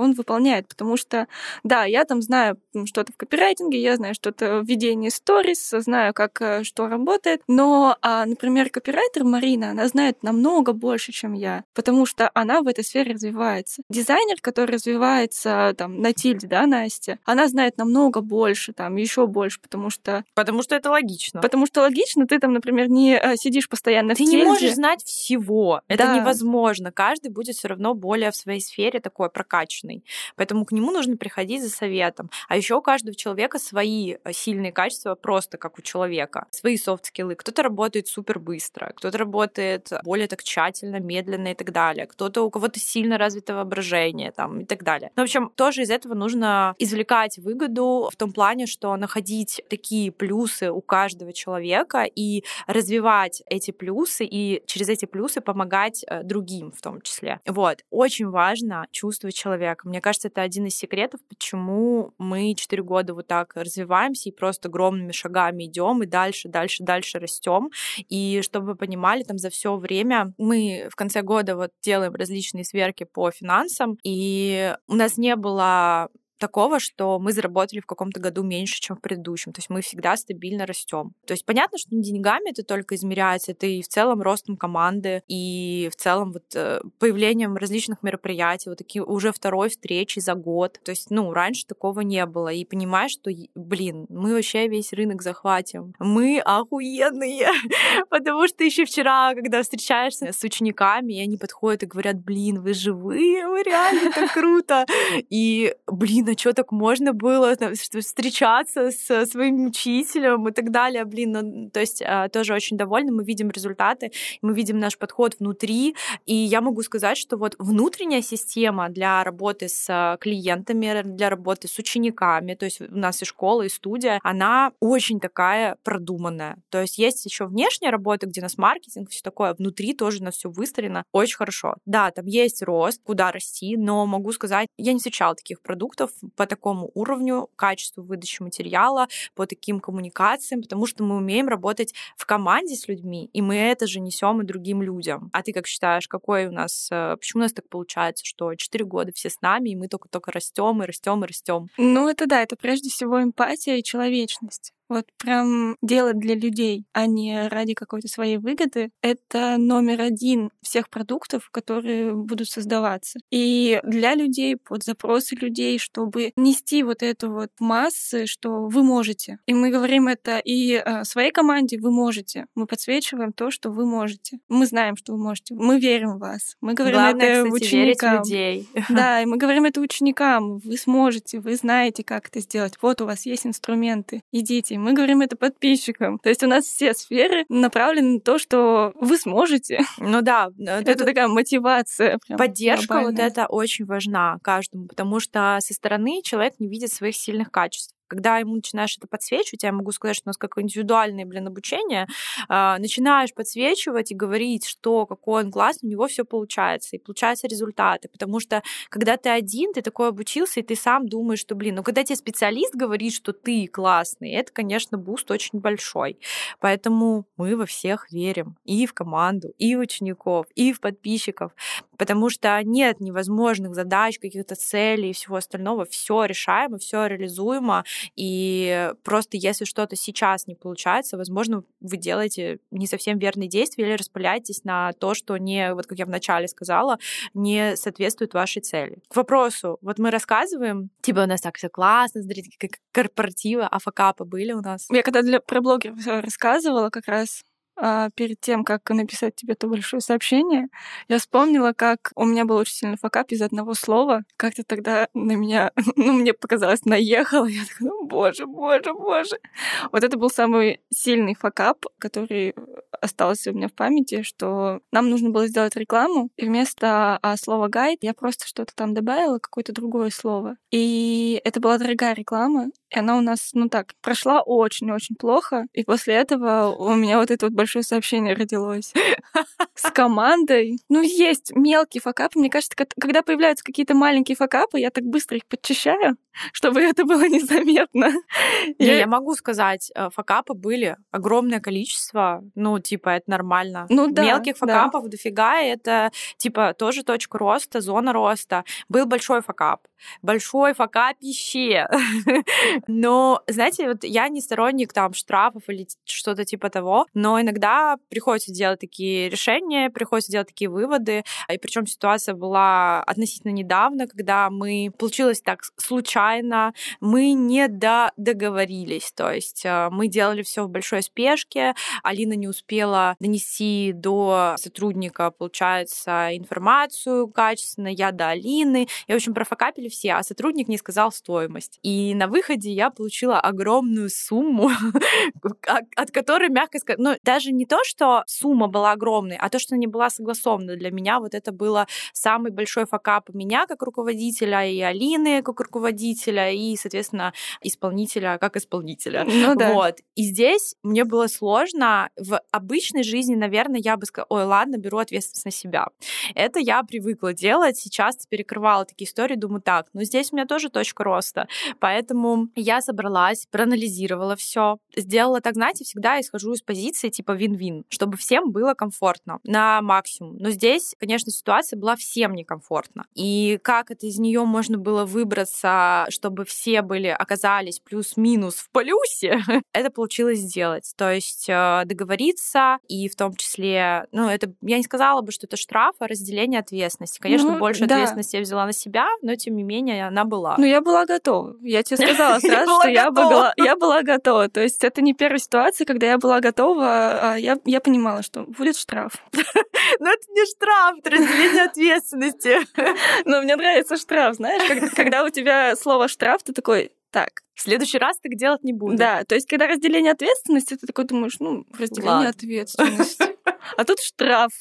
[SPEAKER 2] он выполняет. Потому что, да, я там знаю что-то в копирайтинге, я знаю что-то в ведении сторис, знаю, как э, что работает. Но, а, например, копирайтер Марина, она знает намного больше, чем я, потому что она в этой сфере развивается. Дизайнер, который развивается там на тильде, да, Настя, она знает намного больше, там еще больше, потому что
[SPEAKER 1] Потому что это логично.
[SPEAKER 2] Потому что логично, ты там, например, не э, сидишь постоянно
[SPEAKER 1] Ты
[SPEAKER 2] в
[SPEAKER 1] не
[SPEAKER 2] тильде.
[SPEAKER 1] можешь знать всего. Это
[SPEAKER 2] Да.
[SPEAKER 1] невозможно. Каждый будет все равно более в своей сфере такой прокачанный. Поэтому к нему нужно приходить за советом. А еще у каждого человека свои э, сильные качества, просто как у человека. Свои софт-скиллы. Кто-то работает супер быстро, кто-то работает более так тщательно, медленно и так далее. Кто-то у кого-то сильно развито воображение там, и так далее. Ну, в общем, тоже из этого нужно извлекать выгоду в том плане, что находить такие плюсы у каждого человека и развивать эти плюсы и через эти плюсы помогать э, другим в том числе. Вот. Очень важно чувствовать человека. Мне кажется, это один из секретов, почему мы четыре года вот так развиваемся и просто огромными шагами идем и дальше, дальше, дальше растем. И чтобы вы понимали, там за все время мы в конце года вот делаем различные сверки по финансам, и у нас не было такого, что мы заработали в каком-то году меньше, чем в предыдущем. То есть мы всегда стабильно растем. То есть понятно, что не деньгами это только измеряется, это и в целом ростом команды, и в целом вот э, появлением различных мероприятий, вот такие уже второй встречи за год. То есть, ну, раньше такого не было. И понимаешь, что, блин, мы вообще весь рынок захватим. Мы охуенные. [laughs] Потому что еще вчера, когда встречаешься с учениками, и они подходят и говорят, блин, вы живые, вы реально так круто. И, блин, а что так можно было встречаться с своим учителем и так далее, блин, ну, то есть а, тоже очень довольны, мы видим результаты, мы видим наш подход внутри, и я могу сказать, что вот внутренняя система для работы с а, клиентами, для работы с учениками, то есть у нас и школа, и студия, она очень такая продуманная. То есть есть еще внешняя работа, где у нас маркетинг, все такое, а внутри тоже у нас все выстроено очень хорошо. Да, там есть рост, куда расти, но могу сказать, я не встречала таких продуктов по такому уровню, качеству выдачи материала, по таким коммуникациям, потому что мы умеем работать в команде с людьми, и мы это же несем и другим людям. А ты как считаешь, какой у нас, э, почему у нас так получается, что 4 года все с нами, и мы только-только растем и растем и растем?
[SPEAKER 2] Ну, это да, это прежде всего эмпатия и человечность. Вот прям делать для людей, а не ради какой-то своей выгоды, это номер один всех продуктов, которые будут создаваться. И для людей, под запросы людей, чтобы нести вот эту вот массы, что вы можете. И мы говорим это и э, своей команде, вы можете. Мы подсвечиваем то, что вы можете. Мы знаем, что вы можете. Мы верим в вас. Мы говорим
[SPEAKER 1] Главное,
[SPEAKER 2] это
[SPEAKER 1] кстати,
[SPEAKER 2] ученикам.
[SPEAKER 1] людей. [laughs]
[SPEAKER 2] Да, и мы говорим это ученикам. Вы сможете, вы знаете, как это сделать. Вот у вас есть инструменты. Идите. Мы говорим это подписчикам. То есть у нас все сферы направлены на то, что вы сможете.
[SPEAKER 1] Ну да,
[SPEAKER 2] Это такая мотивация.
[SPEAKER 1] Поддержка вот
[SPEAKER 2] глобальная.
[SPEAKER 1] это очень важна каждому, потому что со стороны человек не видит своих сильных качеств. Когда ему начинаешь это подсвечивать, я могу сказать, что у нас как индивидуальное, блин, обучение, а, начинаешь подсвечивать и говорить, что какой он классный, у него все получается, и получаются результаты. Потому что когда ты один, ты такой обучился, и ты сам думаешь, что, блин, ну когда тебе специалист говорит, что ты классный, это, конечно, boost очень большой. Поэтому мы во всех верим. И в команду, и в учеников, и в подписчиков. Потому что нет невозможных задач, каких-то целей и всего остального. Все решаемо, все реализуемо. И просто если что-то сейчас не получается, возможно, вы делаете не совсем верные действия или распыляетесь на то, что не, вот как я вначале сказала, не соответствует вашей цели. К вопросу. Вот мы рассказываем, типа у нас так все классно, смотрите, как корпоративы, а факапы были у нас.
[SPEAKER 2] Я когда для про блогеров рассказывала как раз перед тем, как написать тебе то большое сообщение, я вспомнила, как у меня был очень сильный факап из одного слова. Как-то тогда на меня, [laughs] ну, мне показалось, наехало. Я такая, ну, боже, боже, боже. Вот это был самый сильный факап, который осталось у меня в памяти, что нам нужно было сделать рекламу, и вместо а, слова гайд я просто что-то там добавила, какое-то другое слово. И это была дорогая реклама, и она у нас, ну так, прошла очень-очень плохо. И после этого у меня вот это вот большое сообщение родилось [laughs] с командой. Ну, есть мелкие факапы. Мне кажется, когда появляются какие-то маленькие факапы, я так быстро их подчищаю, [laughs] чтобы это было незаметно.
[SPEAKER 1] Не, я... я могу сказать, э, факапы были огромное количество. Ну, типа, это нормально.
[SPEAKER 2] Ну, да,
[SPEAKER 1] Мелких факапов
[SPEAKER 2] да.
[SPEAKER 1] дофига. Это, типа, тоже точка роста, зона роста. Был большой факап. Большой факапище. [laughs] Но, знаете, вот я не сторонник там штрафов или что-то типа того, но иногда приходится делать такие решения, приходится делать такие выводы. И причем ситуация была относительно недавно, когда мы получилось так случайно, мы не до договорились, то есть э, мы делали все в большой спешке, Алина не успела донести до сотрудника, получается, информацию качественно, я до Алины, и, в общем, профокапили все, а сотрудник не сказал стоимость. И на выходе я получила огромную сумму, [laughs] от которой, мягко сказать, ну, даже не то, что сумма была огромной, а то, что не была согласована для меня, вот это было самый большой факап меня как руководителя, и Алины как руководителя, и, соответственно, исполнителя как исполнителя.
[SPEAKER 2] Ну, да.
[SPEAKER 1] Вот. И здесь мне было сложно. В обычной жизни, наверное, я бы сказала, ой, ладно, беру ответственность на себя. Это я привыкла делать, сейчас перекрывала такие истории, думаю, так, ну здесь у меня тоже точка роста. Поэтому я собралась, проанализировала все, сделала так, знаете, всегда исхожу из позиции типа вин-вин, чтобы всем было комфортно на максимум. Но здесь, конечно, ситуация была всем некомфортна. И как это из нее можно было выбраться, чтобы все были, оказались плюс-минус в плюсе, [laughs] это получилось сделать. То есть э, договориться и в том числе, ну, это, я не сказала бы, что это штраф, а разделение ответственности. Конечно,
[SPEAKER 2] ну,
[SPEAKER 1] больше
[SPEAKER 2] да.
[SPEAKER 1] ответственности я взяла на себя, но тем не менее она была.
[SPEAKER 2] Ну, я была готова. Я тебе сказала [laughs] сразу, что я была, я была готова. То есть это не первая ситуация, когда я была готова, а я, я понимала, что будет штраф. [laughs]
[SPEAKER 1] Но это не штраф, это разделение [laughs] ответственности.
[SPEAKER 2] Но мне нравится штраф, знаешь, когда у тебя слово штраф, ты такой, так,
[SPEAKER 1] в следующий раз так делать не буду.
[SPEAKER 2] Да, то есть, когда разделение ответственности, ты такой думаешь, ну, разделение
[SPEAKER 1] Ладно.
[SPEAKER 2] ответственности. А тут штраф.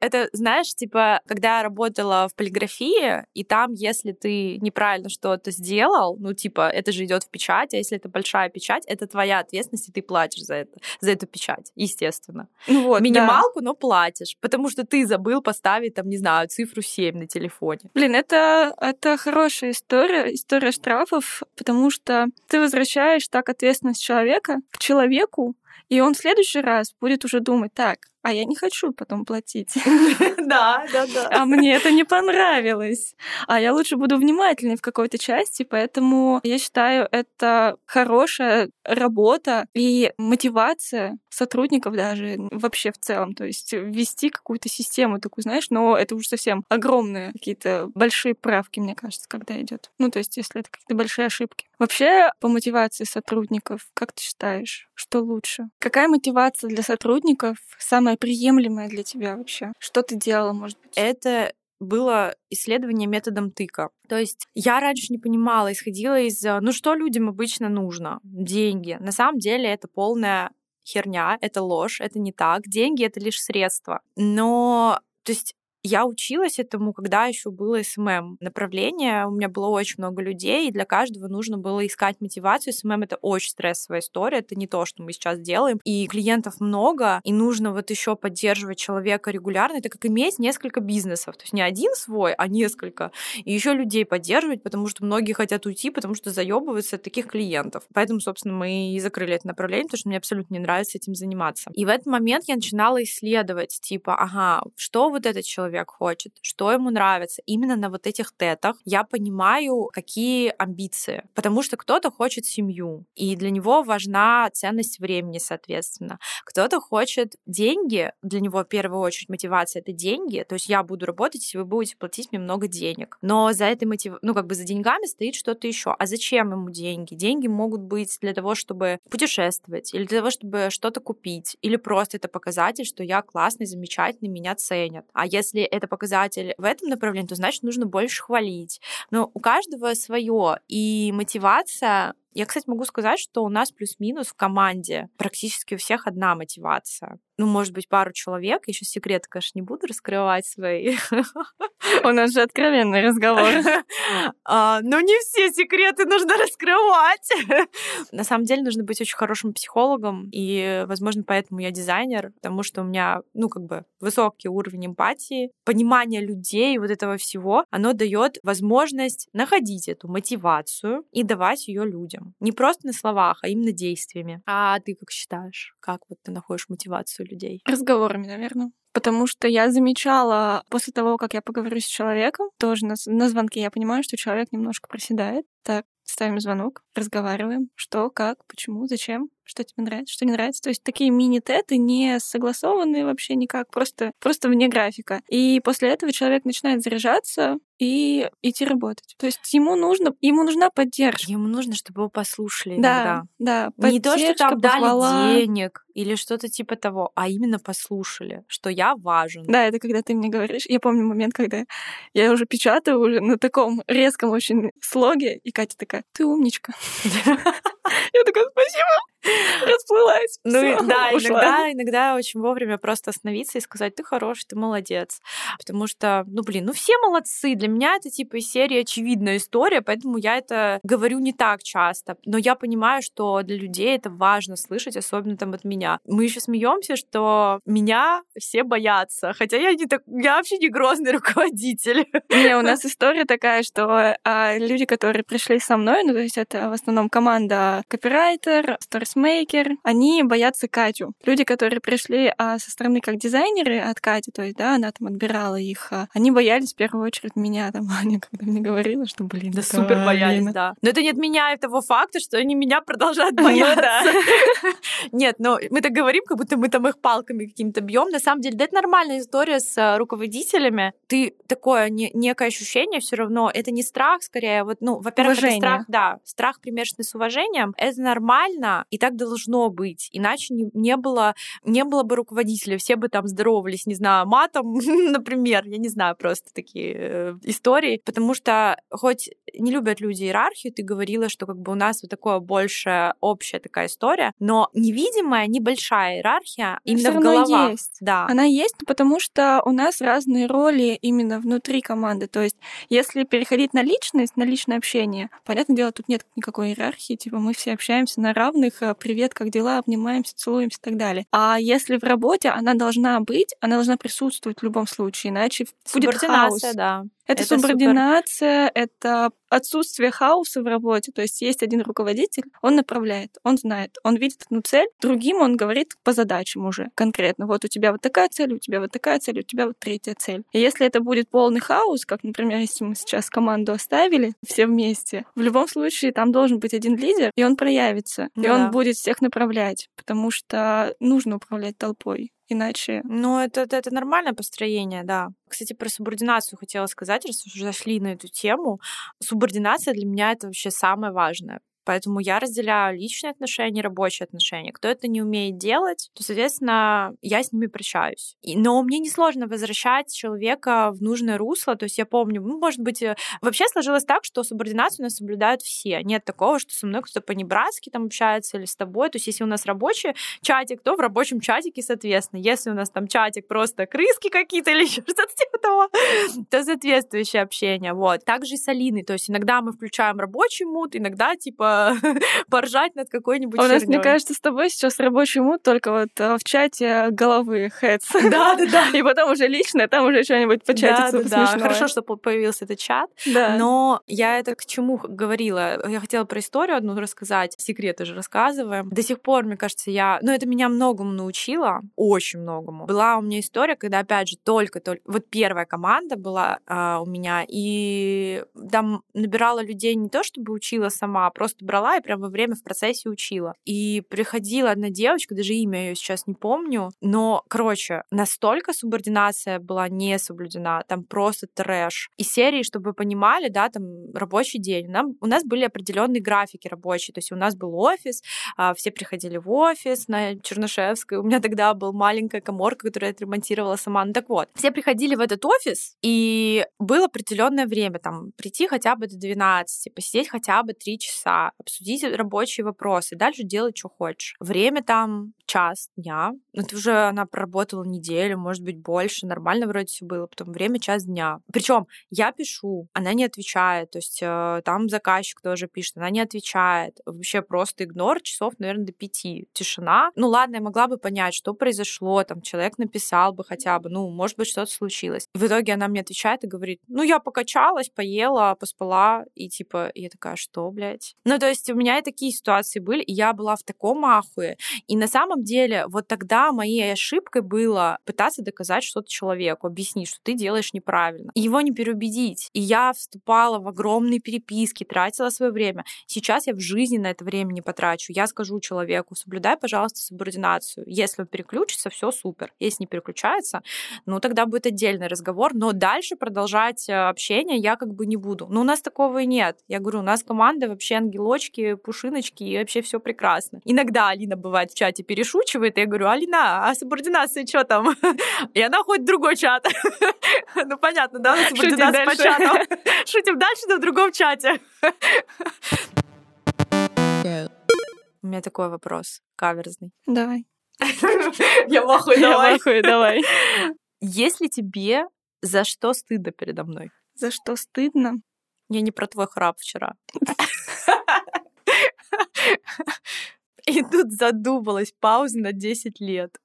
[SPEAKER 1] Это, знаешь, типа, когда я работала в полиграфии, и там, если ты неправильно что-то сделал, ну, типа, это же идет в печать, а если это большая печать, это твоя ответственность, и ты платишь за это, за эту печать, естественно.
[SPEAKER 2] Ну вот,
[SPEAKER 1] Минималку, но платишь, потому что ты забыл поставить, там, не знаю, цифру 7 на телефоне.
[SPEAKER 2] Блин, это, это хорошая история, история штрафов, потому что ты возвращаешь так ответственность человека к человеку, и он в следующий раз будет уже думать, так, а я не хочу потом платить. [laughs]
[SPEAKER 1] Да, да, да.
[SPEAKER 2] А мне это не понравилось. А я лучше буду внимательнее в какой-то части, поэтому я считаю, это хорошая работа и мотивация сотрудников даже вообще в целом. То есть ввести какую-то систему такую, знаешь, но это уже совсем огромные какие-то большие правки, мне кажется, когда идет. Ну, то есть если это какие-то большие ошибки. Вообще, по мотивации сотрудников, как ты считаешь, что лучше? Какая мотивация для сотрудников самая приемлемая для тебя вообще? Что ты делала, может быть?
[SPEAKER 1] Это было исследование методом тыка. То есть я раньше не понимала, исходила из, ну что людям обычно нужно? Деньги. На самом деле это полная херня, это ложь, это не так. Деньги — это лишь средства. Но, то есть я училась этому, когда еще было SMM направление. У меня было очень много людей, и для каждого нужно было искать мотивацию. SMM — это очень стрессовая история, это не то, что мы сейчас делаем. И клиентов много, и нужно вот еще поддерживать человека регулярно. Это как иметь несколько бизнесов. То есть не один свой, а несколько. И еще людей поддерживать, потому что многие хотят уйти, потому что заебываются от таких клиентов. Поэтому, собственно, мы и закрыли это направление, потому что мне абсолютно не нравится этим заниматься. И в этот момент я начинала исследовать, типа, ага, что вот этот человек человек хочет, что ему нравится. Именно на вот этих тетах я понимаю, какие амбиции. Потому что кто-то хочет семью, и для него важна ценность времени, соответственно. Кто-то хочет деньги, для него в первую очередь мотивация — это деньги, то есть я буду работать, если вы будете платить мне много денег. Но за этой мотив... ну как бы за деньгами стоит что-то еще. А зачем ему деньги? Деньги могут быть для того, чтобы путешествовать, или для того, чтобы что-то купить, или просто это показатель, что я классный, замечательный, меня ценят. А если если это показатель в этом направлении, то значит нужно больше хвалить. Но у каждого свое, и мотивация я, кстати, могу сказать, что у нас плюс-минус в команде практически у всех одна мотивация. Ну, может быть, пару человек. Еще секрет, конечно, не буду раскрывать свои.
[SPEAKER 2] У нас же откровенный разговор. [laughs]
[SPEAKER 1] А, но не все секреты нужно раскрывать. На самом деле нужно быть очень хорошим психологом, и, возможно, поэтому я дизайнер, потому что у меня, ну, как бы высокий уровень эмпатии, понимание людей, вот этого всего, оно дает возможность находить эту мотивацию и давать ее людям. Не просто на словах, а именно действиями. А ты как считаешь? Как вот ты находишь мотивацию людей?
[SPEAKER 2] Разговорами, наверное. Потому что я замечала после того, как я поговорю с человеком, тоже на, на звонке я понимаю, что человек немножко проседает. Так, ставим звонок, разговариваем, что, как, почему, зачем, что тебе нравится, что не нравится. То есть такие мини-теты не согласованные вообще никак, просто, просто вне графика. И после этого человек начинает заряжаться и идти работать. То есть ему нужно, ему нужна поддержка.
[SPEAKER 1] Ему нужно, чтобы его послушали
[SPEAKER 2] Да,
[SPEAKER 1] иногда.
[SPEAKER 2] да.
[SPEAKER 1] Не то, что там дали
[SPEAKER 2] похвала.
[SPEAKER 1] денег или что-то типа того, а именно послушали, что я важен.
[SPEAKER 2] Да, это когда ты мне говоришь. Я помню момент, когда я уже печатаю уже на таком резком очень слоге, и Катя такая, ты умничка. [laughs] [laughs] Я такая, спасибо, расплылась.
[SPEAKER 1] Ну и
[SPEAKER 2] Всё,
[SPEAKER 1] да, [laughs]
[SPEAKER 2] ушла.
[SPEAKER 1] иногда, иногда очень вовремя просто остановиться и сказать, ты хороший, ты молодец. Потому что, ну блин, ну все молодцы. Для меня это типа из серии очевидная история, поэтому я это говорю не так часто. Но я понимаю, что для людей это важно слышать, особенно там от меня. Мы еще смеемся, что меня все боятся, хотя я не так, я вообще не грозный [laughs] руководитель.
[SPEAKER 2] Не, у нас история такая, что а, люди, которые пришли со мной, ну, то есть это в основном команда копирайтер, сторисмейкер, они боятся Катю. Люди, которые пришли а, со стороны как дизайнеры от Кати, то есть, да, она там отбирала их, а, они боялись в первую очередь меня, там, [laughs] Аня, когда мне говорила, что, блин,
[SPEAKER 1] Да супер боялись, да. Но это не отменяет того факта, что они меня продолжают бояться. [laughs] Нет, но мы так говорим, как будто мы там их палками какими-то бьем. На самом деле, да, это нормальная история с э, руководителями. Ты такое не- некое ощущение все равно. Это не страх, скорее. Вот, ну, во-первых, это страх, да, страх примешанный с уважением. Это нормально, и так должно быть. Иначе не, не было, не было бы руководителя, все бы там здоровались, не знаю, матом, [laughs] например. Я не знаю просто такие э, истории. Потому что хоть не любят люди иерархию, ты говорила, что как бы у нас вот такое больше общая такая история, но невидимая, небольшая иерархия
[SPEAKER 2] Но
[SPEAKER 1] именно в головах.
[SPEAKER 2] есть.
[SPEAKER 1] Да.
[SPEAKER 2] Она есть, потому что у нас разные роли именно внутри команды. То есть, если переходить на личность, на личное общение, понятное дело, тут нет никакой иерархии, типа мы все общаемся на равных, э, привет, как дела, обнимаемся, целуемся и так далее. А если в работе она должна быть, она должна присутствовать в любом случае, иначе будет хаос.
[SPEAKER 1] Да.
[SPEAKER 2] Это,
[SPEAKER 1] Это супер.
[SPEAKER 2] субординация, это отсутствие хаоса в работе. То есть есть один руководитель, он направляет, он знает, он видит одну цель, другим он говорит по задачам уже конкретно. Вот у тебя вот такая цель, у тебя вот такая цель, у тебя вот третья цель. И если это будет полный хаос, как, например, если мы сейчас команду оставили все вместе, в любом случае там должен быть один лидер, и он проявится, и
[SPEAKER 1] Да.
[SPEAKER 2] он будет всех направлять, потому что нужно управлять толпой. Иначе
[SPEAKER 1] Ну, это, это, это нормальное построение, да. Кстати, про субординацию хотела сказать, раз уже зашли на эту тему. Субординация для меня это вообще самое важное. Поэтому я разделяю личные отношения и рабочие отношения. Кто это не умеет делать, то, соответственно, я с ними прощаюсь. И- Но мне несложно возвращать человека в нужное русло. То есть я помню, ну, может быть, э, вообще сложилось так, что субординацию у нас соблюдают все. Нет такого, что со мной кто-то по-небратски там общается или с тобой. То есть если у нас рабочий чатик, то в рабочем чатике, соответственно. Если у нас там чатик просто крыски какие-то или [laughs] еще что-то типа того, то соответствующее общение. Вот. Также и с Алиной. То есть иногда мы включаем рабочий мут, иногда типа [laughs] поржать над какой-нибудь
[SPEAKER 2] А у нас, мне кажется, с тобой сейчас рабочий мут только вот э, в чате головы heads. [laughs]
[SPEAKER 1] Да, да, да. [laughs]
[SPEAKER 2] И потом уже лично, там уже что-нибудь по
[SPEAKER 1] Да,
[SPEAKER 2] чатику
[SPEAKER 1] да, да.
[SPEAKER 2] смешное.
[SPEAKER 1] Хорошо, что по- появился этот чат.
[SPEAKER 2] Да.
[SPEAKER 1] Но я это к чему говорила? Я хотела про историю одну рассказать. Секреты же рассказываем. До сих пор, мне кажется, я... Ну, это меня многому научило. Очень многому. Была у меня история, когда, опять же, только-только... Вот первая команда была а, у меня, и там набирала людей не то, чтобы учила сама, а просто брала и прям во время в процессе учила. И приходила одна девочка, даже имя ее сейчас не помню, но, короче, настолько субординация была не соблюдена, там просто трэш. И серии, чтобы вы понимали, да, там рабочий день. Нам, у нас были определенные графики рабочие, то есть у нас был офис, а, все приходили в офис на Чернышевской. У меня тогда был маленькая коморка, которую я отремонтировала сама. Ну так вот, все приходили в этот офис, и было определенное время, там, прийти хотя бы до 12, посидеть хотя бы 3 часа, обсудить рабочие вопросы, дальше делать, что хочешь. Время там час дня. Это уже она проработала неделю, может быть, больше. Нормально вроде все было. Потом время час дня. Причем я пишу, она не отвечает. То есть э, там заказчик тоже пишет, она не отвечает. Вообще просто игнор часов, наверное, до пяти. Тишина. Ну ладно, я могла бы понять, что произошло. Там человек написал бы хотя бы, ну, может быть, что-то случилось. В итоге она мне отвечает и говорит, ну, я покачалась, поела, поспала. И типа, я такая, что, блядь? Ну, то есть у меня и такие ситуации были, и я была в таком ахуе. И на самом деле вот тогда моей ошибкой было пытаться доказать что-то человеку, объяснить, что ты делаешь неправильно. Его не переубедить. И я вступала в огромные переписки, тратила свое время. Сейчас я в жизни на это время не потрачу. Я скажу человеку, соблюдай, пожалуйста, субординацию. Если он переключится, все супер. Если не переключается, ну тогда будет отдельный разговор. Но дальше продолжать э, общение я как бы не буду. Но у нас такого и нет. Я говорю, у нас команда вообще ангелочки, пушиночки, и вообще все прекрасно. Иногда Алина бывает в чате перешучивает, и я говорю, Алина, а субординация что там? [laughs] И она ходит в другой чат. [laughs] Ну, понятно, да, субординация по чатам. [laughs] Шутим дальше, но в другом чате. У меня такой вопрос каверзный.
[SPEAKER 2] Давай.
[SPEAKER 1] Я махаю,
[SPEAKER 2] Я махаю, давай.
[SPEAKER 1] Есть ли тебе за что стыдно передо мной?
[SPEAKER 2] За что стыдно?
[SPEAKER 1] Я не про твой храп вчера. [laughs] И тут задумалась пауза на 10 лет.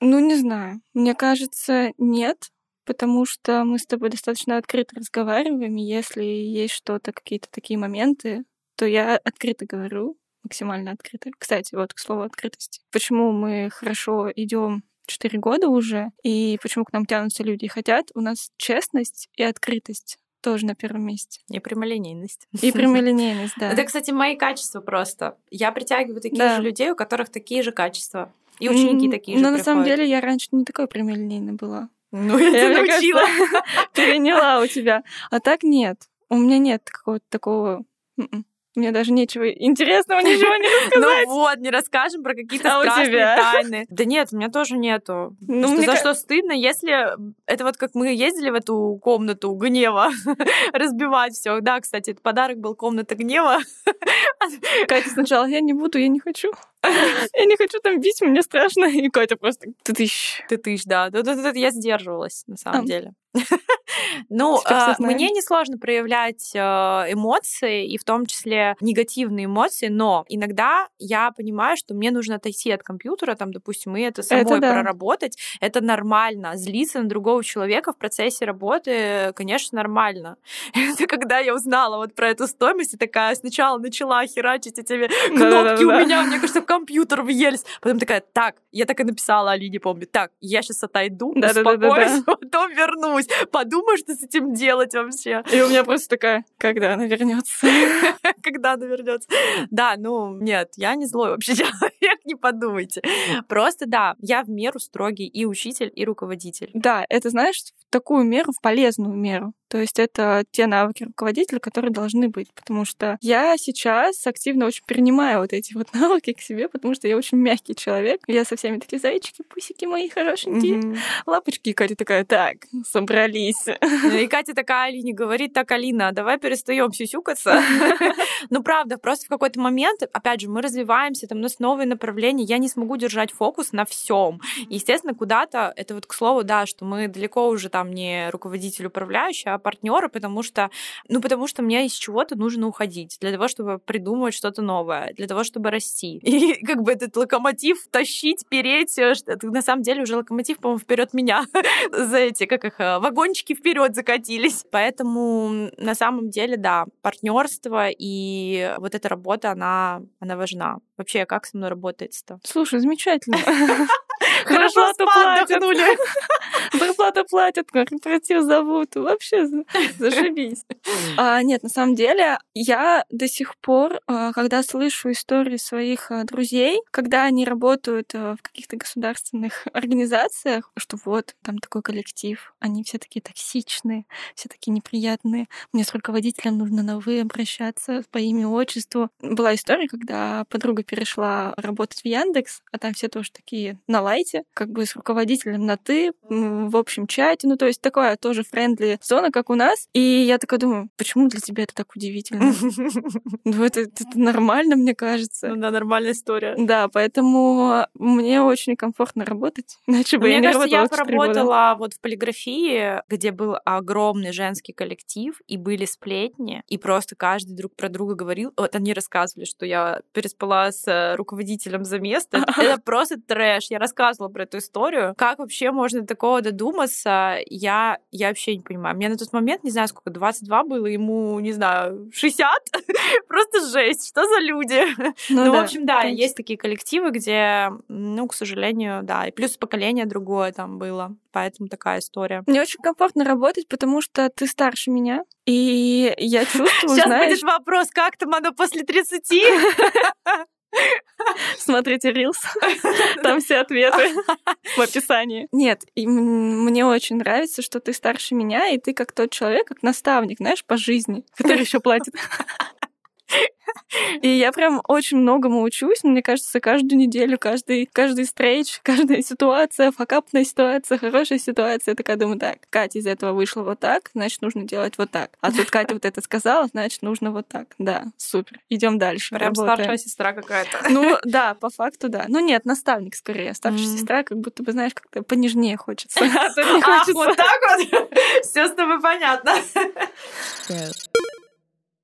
[SPEAKER 2] Ну, не знаю. Мне кажется, нет, потому что мы с тобой достаточно открыто разговариваем, и если есть что-то, какие-то такие моменты, то я открыто говорю, максимально открыто. Кстати, вот к слову открытости. Почему мы хорошо идем четыре года уже, и почему к нам тянутся люди и хотят, у нас честность и открытость тоже на первом месте.
[SPEAKER 1] И прямолинейность.
[SPEAKER 2] И [laughs] прямолинейность, да.
[SPEAKER 1] Это, кстати, мои качества просто. Я притягиваю таких
[SPEAKER 2] Да.
[SPEAKER 1] же людей, у которых такие же качества. И ученики такие же
[SPEAKER 2] Но на самом деле я раньше не такой прямолинейной была.
[SPEAKER 1] Ну, я
[SPEAKER 2] мне
[SPEAKER 1] научила.
[SPEAKER 2] кажется, [laughs] переняла у [laughs] тебя. А так нет. У меня нет какого-то такого... Мне даже нечего интересного, [laughs] ничего не рассказать.
[SPEAKER 1] Ну вот, не расскажем про какие-то
[SPEAKER 2] А
[SPEAKER 1] страшные тайны. Да нет, у меня тоже нету.
[SPEAKER 2] Ну,
[SPEAKER 1] Что- за что стыдно, если это вот как мы ездили в эту комнату гнева [laughs] разбивать все. Да, кстати, это подарок был комната гнева. [laughs]
[SPEAKER 2] Катя сначала, я не буду, я не хочу. Я не хочу там бить, мне страшно. И Катя просто, ты тыщ.
[SPEAKER 1] Ты тысяч, да. Я сдерживалась, на самом деле. Ну, а, мне несложно проявлять э, эмоции, и в том числе негативные эмоции, но иногда я понимаю, что мне нужно отойти от компьютера, там, допустим, и это самой
[SPEAKER 2] да.
[SPEAKER 1] проработать. Это нормально. Злиться на другого человека в процессе работы, конечно, нормально. [laughs] Это когда я узнала вот про эту стоимость, и такая сначала начала херачить эти [laughs] кнопки у меня, мне кажется, в компьютер въелись. Потом такая, так, я так и написала Алине, помню, так, я сейчас отойду, успокоюсь, [laughs] потом вернусь. Подумаю, что с этим делать вообще,
[SPEAKER 2] И у меня просто такая, когда она вернется. [laughs]
[SPEAKER 1] когда она вернется. Да, ну, нет, я не злой вообще [laughs] человек, не подумайте. Просто, да, я в меру строгий и учитель, и руководитель.
[SPEAKER 2] Да, это, знаешь, в такую меру, в полезную меру. То есть это те навыки руководителя, которые должны быть. Потому что я сейчас активно очень перенимаю вот эти вот [laughs] навыки к себе, потому что я очень мягкий человек. Я со всеми такие зайчики, пусики мои хорошенькие,
[SPEAKER 1] Мгм.
[SPEAKER 2] лапочки. И Катя такая, так, собрались.
[SPEAKER 1] Ну, И Катя такая Алине говорит, так, Алина, давай перестаем сюсюкаться. [laughs] Ну, правда, просто в какой-то момент, опять же, мы развиваемся, там у нас новые направления, я не смогу держать фокус на всем. Естественно, куда-то, это вот к слову, да, что мы далеко уже там не руководитель управляющий, а партнеры, потому что, ну, потому что мне из чего-то нужно уходить для того, чтобы придумать что-то новое, для того, чтобы расти. [laughs] И как бы этот локомотив тащить, переть, э, что- на самом деле уже локомотив, по-моему, вперед меня [laughs] за эти, как их, э, вагончики вперед закатились. Поэтому на самом деле, да, партнерство и вот эта работа, она, она важна. Вообще, как со мной работает-то?
[SPEAKER 2] Слушай, замечательно. [laughs]
[SPEAKER 1] Хорошо [laughs]
[SPEAKER 2] платят.
[SPEAKER 1] отдохнули.
[SPEAKER 2] Зарплату платят, корпоратив зовут. Вообще за- зашибись. А, нет, на самом деле, я до сих пор, а, когда слышу истории своих а, друзей, когда они работают а, в каких-то государственных [laughs] организациях, что вот, там такой коллектив, они все такие токсичные, все такие неприятные, мне с руководителем нужно на «вы» обращаться по имени, отчеству. Была история, когда подруга перешла работать в Яндекс, а там все тоже такие на light'е, как бы с руководителем на «ты», в общем чате, ну то есть такая тоже friendly зона, как у нас. И я такая думаю, почему для тебя это так удивительно? [laughs] Ну это, нормально, мне кажется.
[SPEAKER 1] Ну да, нормальная история.
[SPEAKER 2] Да, поэтому мне очень комфортно работать, [laughs] иначе бы я не
[SPEAKER 1] кажется, я
[SPEAKER 2] работала. года.
[SPEAKER 1] поработала вот в полиграфии, где был огромный женский коллектив, и были сплетни, и просто каждый друг про друга говорил. Вот они рассказывали, что я переспала с э, руководителем за место. Это [laughs] просто трэш. Я рассказывала про эту историю. Как вообще можно такого додуматься? Я, я вообще не понимаю. Мне на тот момент, не знаю, сколько, 22 было, ему, не знаю, 60? [laughs] Просто жесть. Что за люди? Ну, в
[SPEAKER 2] да,
[SPEAKER 1] общем, да,
[SPEAKER 2] конечно.
[SPEAKER 1] есть такие коллективы, где, ну, к сожалению, да, и плюс поколение другое там было, поэтому такая история.
[SPEAKER 2] Мне очень комфортно работать, потому что ты старше меня, и я чувствую,
[SPEAKER 1] Сейчас
[SPEAKER 2] знаешь,
[SPEAKER 1] будет вопрос, как там оно после 30? [laughs] [laughs]
[SPEAKER 2] смотрите Reels, там все ответы в описании. Нет, и мне очень нравится, что ты старше меня, и ты как тот человек, как наставник, знаешь, по жизни, который еще платит. И я прям очень многому учусь, мне кажется, каждую неделю, каждый, каждый стрейч, [laughs] каждая ситуация, факапная ситуация, хорошая ситуация. Я такая думаю, так, Катя из этого вышла вот так, значит, нужно делать вот так. А тут Катя вот это сказала, значит, нужно вот так. Да, супер. Идем дальше.
[SPEAKER 1] Прям
[SPEAKER 2] работаем.
[SPEAKER 1] старшая сестра какая-то.
[SPEAKER 2] Ну да, по факту да. Ну нет, наставник скорее. Старшая
[SPEAKER 1] Мгм.
[SPEAKER 2] сестра, как будто бы, знаешь, как-то понежнее хочется. [laughs] [laughs] А хочется.
[SPEAKER 1] вот так вот? Все с тобой понятно.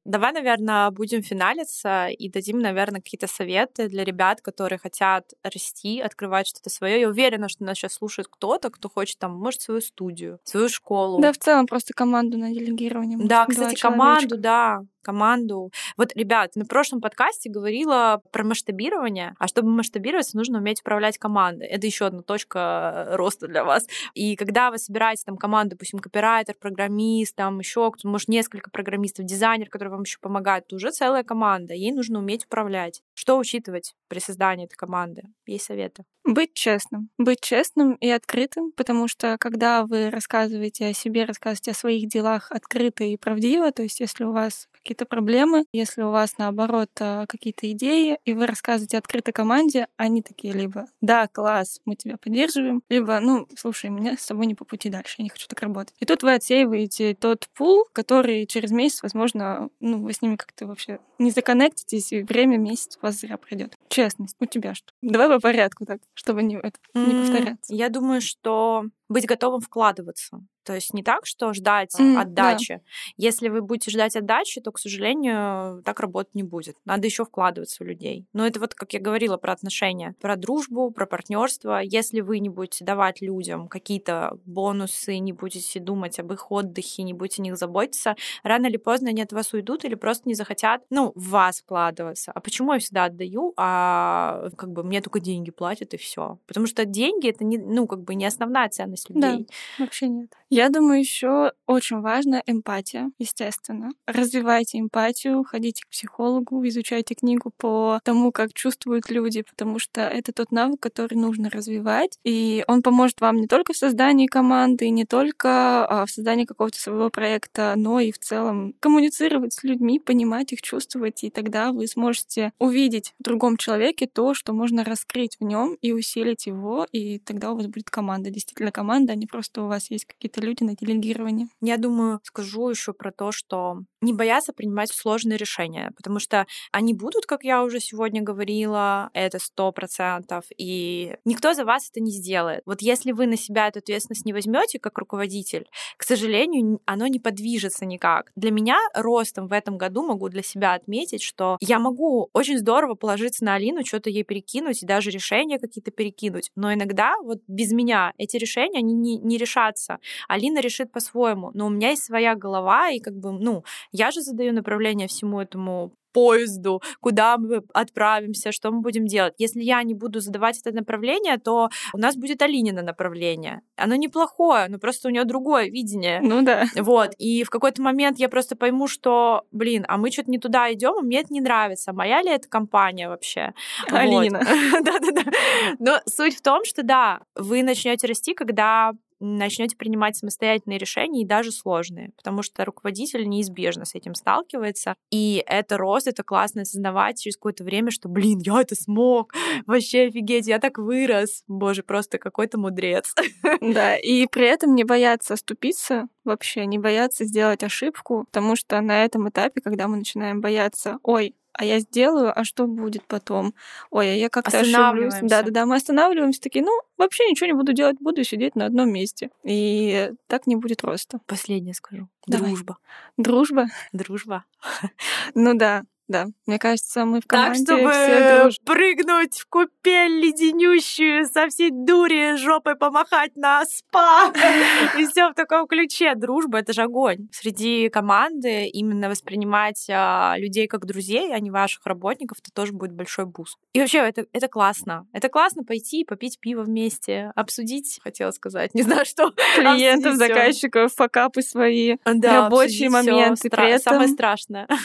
[SPEAKER 1] Давай, наверное, будем финалиться и дадим, наверное, какие-то советы для ребят, которые хотят расти, открывать что-то свое. Я уверена, что нас сейчас слушает кто-то, кто хочет там, может, свою студию, свою школу.
[SPEAKER 2] Да, в целом просто команду на делегирование.
[SPEAKER 1] Да, кстати,
[SPEAKER 2] человечка.
[SPEAKER 1] команду, да, команду. Вот, ребят, на прошлом подкасте говорила про масштабирование, а чтобы масштабироваться, нужно уметь управлять командой. Это еще одна точка э, роста для вас. И когда вы собираете там команду, допустим, копирайтер, программист, там еще кто может, несколько программистов, дизайнер, который вам еще помогает, это уже целая команда. Ей нужно уметь управлять. Что учитывать при создании этой команды? Есть советы?
[SPEAKER 2] Быть честным. Быть честным и открытым, потому что когда вы рассказываете о себе, рассказываете о своих делах открыто и правдиво, то есть если у вас какие-то проблемы, если у вас, наоборот, а, какие-то идеи, и вы рассказываете открыто команде, они такие либо «да, класс, мы тебя поддерживаем», либо «ну, слушай, мне с тобой не по пути дальше, я не хочу так работать». И тут вы отсеиваете тот пул, который через месяц, возможно, ну, вы с ними как-то вообще не законнектитесь, и время месяц у вас зря пройдет. Честность. У тебя что? Давай по порядку так, чтобы не, это, не
[SPEAKER 1] М,
[SPEAKER 2] повторяться.
[SPEAKER 1] Я думаю, что быть готовым вкладываться. То есть не так, что ждать
[SPEAKER 2] да.
[SPEAKER 1] отдачи. Если вы будете ждать отдачи, то, к сожалению, так работать не будет. Надо еще вкладываться в людей. Но это вот, как я говорила, про отношения, про дружбу, про партнерство. Если вы не будете давать людям какие-то бонусы, не будете думать об их отдыхе, не будете о них заботиться, рано или поздно они от вас уйдут или просто не захотят, ну, в вас вкладываться. А почему я всегда отдаю, а как бы мне только деньги платят и все? Потому что деньги это не, ну, как бы не основная ценность
[SPEAKER 2] Да.
[SPEAKER 1] людей.
[SPEAKER 2] Вообще нет. Я думаю, еще очень важна эмпатия, естественно. Развивайте эмпатию, ходите к психологу, изучайте книгу по тому, как чувствуют люди, потому что это тот навык, который нужно развивать. И он поможет вам не только в создании команды, не только а, в создании какого-то своего проекта, но и в целом коммуницировать с людьми, понимать их, чувствовать, и тогда вы сможете увидеть в другом человеке то, что можно раскрыть в нем и усилить его, и тогда у вас будет команда, действительно команда, а не просто у вас есть какие-то люди на делегировании.
[SPEAKER 1] Я думаю, скажу еще про то, что не бояться принимать сложные решения, потому что они будут, как я уже сегодня говорила, это сто процентов, и никто за вас это не сделает. Вот если вы на себя эту ответственность не возьмете как руководитель, к сожалению, оно не подвижется никак. Для меня ростом в этом году могу для себя отметить, что я могу очень здорово положиться на Алину, что-то ей перекинуть, и даже решения какие-то перекинуть, но иногда вот без меня эти решения, они не, не решатся. Алина решит по-своему, но у меня есть своя голова, и как бы, ну, Я же задаю направление всему этому поезду, куда мы отправимся, что мы будем делать. Если я не буду задавать это направление, то у нас будет Алинина направление. Оно неплохое, но просто у нее другое видение.
[SPEAKER 2] Ну да.
[SPEAKER 1] Вот. И в какой-то момент я просто пойму, что, блин, а мы что-то не туда идем, и мне это не нравится. Моя ли это компания вообще?
[SPEAKER 2] Алина. [laughs]
[SPEAKER 1] Да-да-да. Но суть в том, что да, вы начнете расти, когда начнете принимать самостоятельные решения и даже сложные, потому что руководитель неизбежно с этим сталкивается. И это рост, это классно осознавать через какое-то время, что, блин, я это смог, [laughs] вообще офигеть, я так вырос. Боже, просто какой-то мудрец. [laughs]
[SPEAKER 2] Да, и при этом не бояться оступиться вообще, не бояться сделать ошибку, потому что на этом этапе, когда мы начинаем бояться, ой, а я сделаю, а что будет потом? Ой, а я как-то ошиблюсь. Да-да-да, мы останавливаемся, такие, ну, вообще ничего не буду делать, буду сидеть на одном месте. И так не будет роста.
[SPEAKER 1] Последнее скажу.
[SPEAKER 2] Давай.
[SPEAKER 1] Дружба.
[SPEAKER 2] Дружба?
[SPEAKER 1] Дружба.
[SPEAKER 2] Ну да, да, мне кажется, мы в команде
[SPEAKER 1] так, чтобы
[SPEAKER 2] все дружим.
[SPEAKER 1] прыгнуть в купель леденющую, со всей дури жопой помахать на спа. [laughs] И все в таком ключе. Дружба — это же огонь. Среди команды именно воспринимать а, людей как друзей, а не ваших работников, это тоже будет большой буст. И вообще, это, это классно. Это классно пойти попить пиво вместе, обсудить, хотела сказать, [laughs] не знаю что.
[SPEAKER 2] Клиентов, заказчиков, факапы свои,
[SPEAKER 1] Да,
[SPEAKER 2] рабочие моменты.
[SPEAKER 1] Стра-
[SPEAKER 2] При этом...
[SPEAKER 1] Самое страшное. [laughs]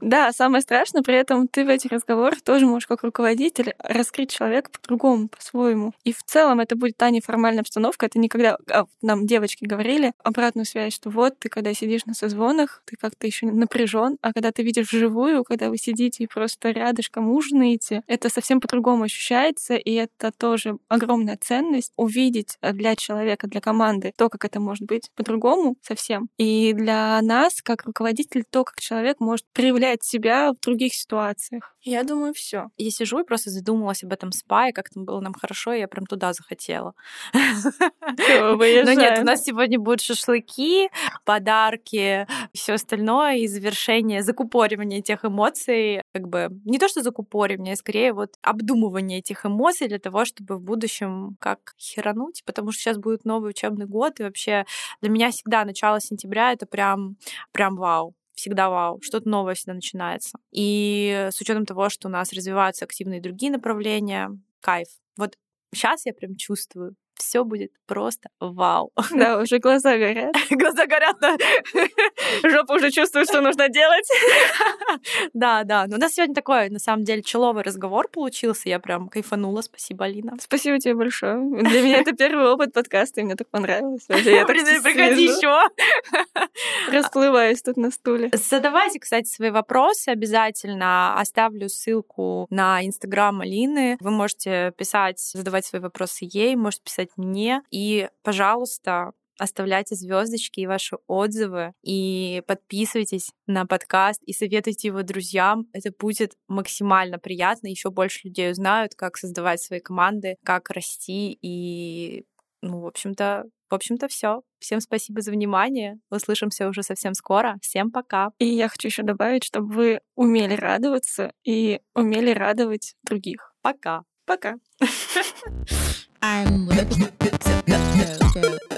[SPEAKER 2] Да, самое страшное, при этом ты в этих разговорах тоже можешь как руководитель раскрыть человека по-другому, по-своему. И в целом это будет та неформальная обстановка. Это никогда... а, нам девочки говорили обратную связь, что вот ты, когда сидишь на созвонах, ты как-то еще напряжен, а когда ты видишь вживую, когда вы сидите и просто рядышком ужинаете, это совсем по-другому ощущается, и это тоже огромная ценность увидеть для человека, для команды то, как это может быть по-другому совсем. И для нас, как руководитель, то, как человек может проявлять себя в других ситуациях. Я думаю, все.
[SPEAKER 1] Я сижу и просто задумалась об этом спа, и как там было нам хорошо, и я прям туда захотела. [laughs] Но нет, у нас сегодня будут шашлыки, подарки, все остальное, и завершение, закупоривание тех эмоций, как бы не то, что закупоривание, а скорее вот обдумывание этих эмоций для того, чтобы в будущем как херануть, потому что сейчас будет новый учебный год, и вообще для меня всегда начало сентября это прям, прям вау всегда вау, что-то новое всегда начинается. И с учетом того, что у нас развиваются активные другие направления, кайф. Вот сейчас я прям чувствую, все будет просто вау.
[SPEAKER 2] Да, уже глаза горят. [laughs]
[SPEAKER 1] Глаза горят. да.
[SPEAKER 2] Жопа уже чувствует, что нужно делать. [laughs]
[SPEAKER 1] Да, да. Но у нас сегодня такой, на самом деле, человый разговор получился. Я прям кайфанула. Спасибо, Алина.
[SPEAKER 2] Спасибо тебе большое. Для меня это первый опыт подкаста, и мне так понравилось.
[SPEAKER 1] Приходи еще.
[SPEAKER 2] Расплываюсь тут на стуле.
[SPEAKER 1] Задавайте, кстати, свои вопросы обязательно. Оставлю ссылку на Инстаграм Алины. Вы можете писать, задавать свои вопросы ей, можете писать мне. И, пожалуйста, оставляйте звездочки и ваши отзывы, и подписывайтесь на подкаст, и советуйте его друзьям. Это будет максимально приятно. Еще больше людей узнают, как создавать свои команды, как расти. И, ну, в общем-то, в общем-то, все. Всем спасибо за внимание. Услышимся уже совсем скоро. Всем пока.
[SPEAKER 2] И я хочу еще добавить, чтобы вы умели радоваться и умели радовать других.
[SPEAKER 1] Пока.
[SPEAKER 2] Пока. [laughs]
[SPEAKER 4] I'm ready to [laughs] go. go.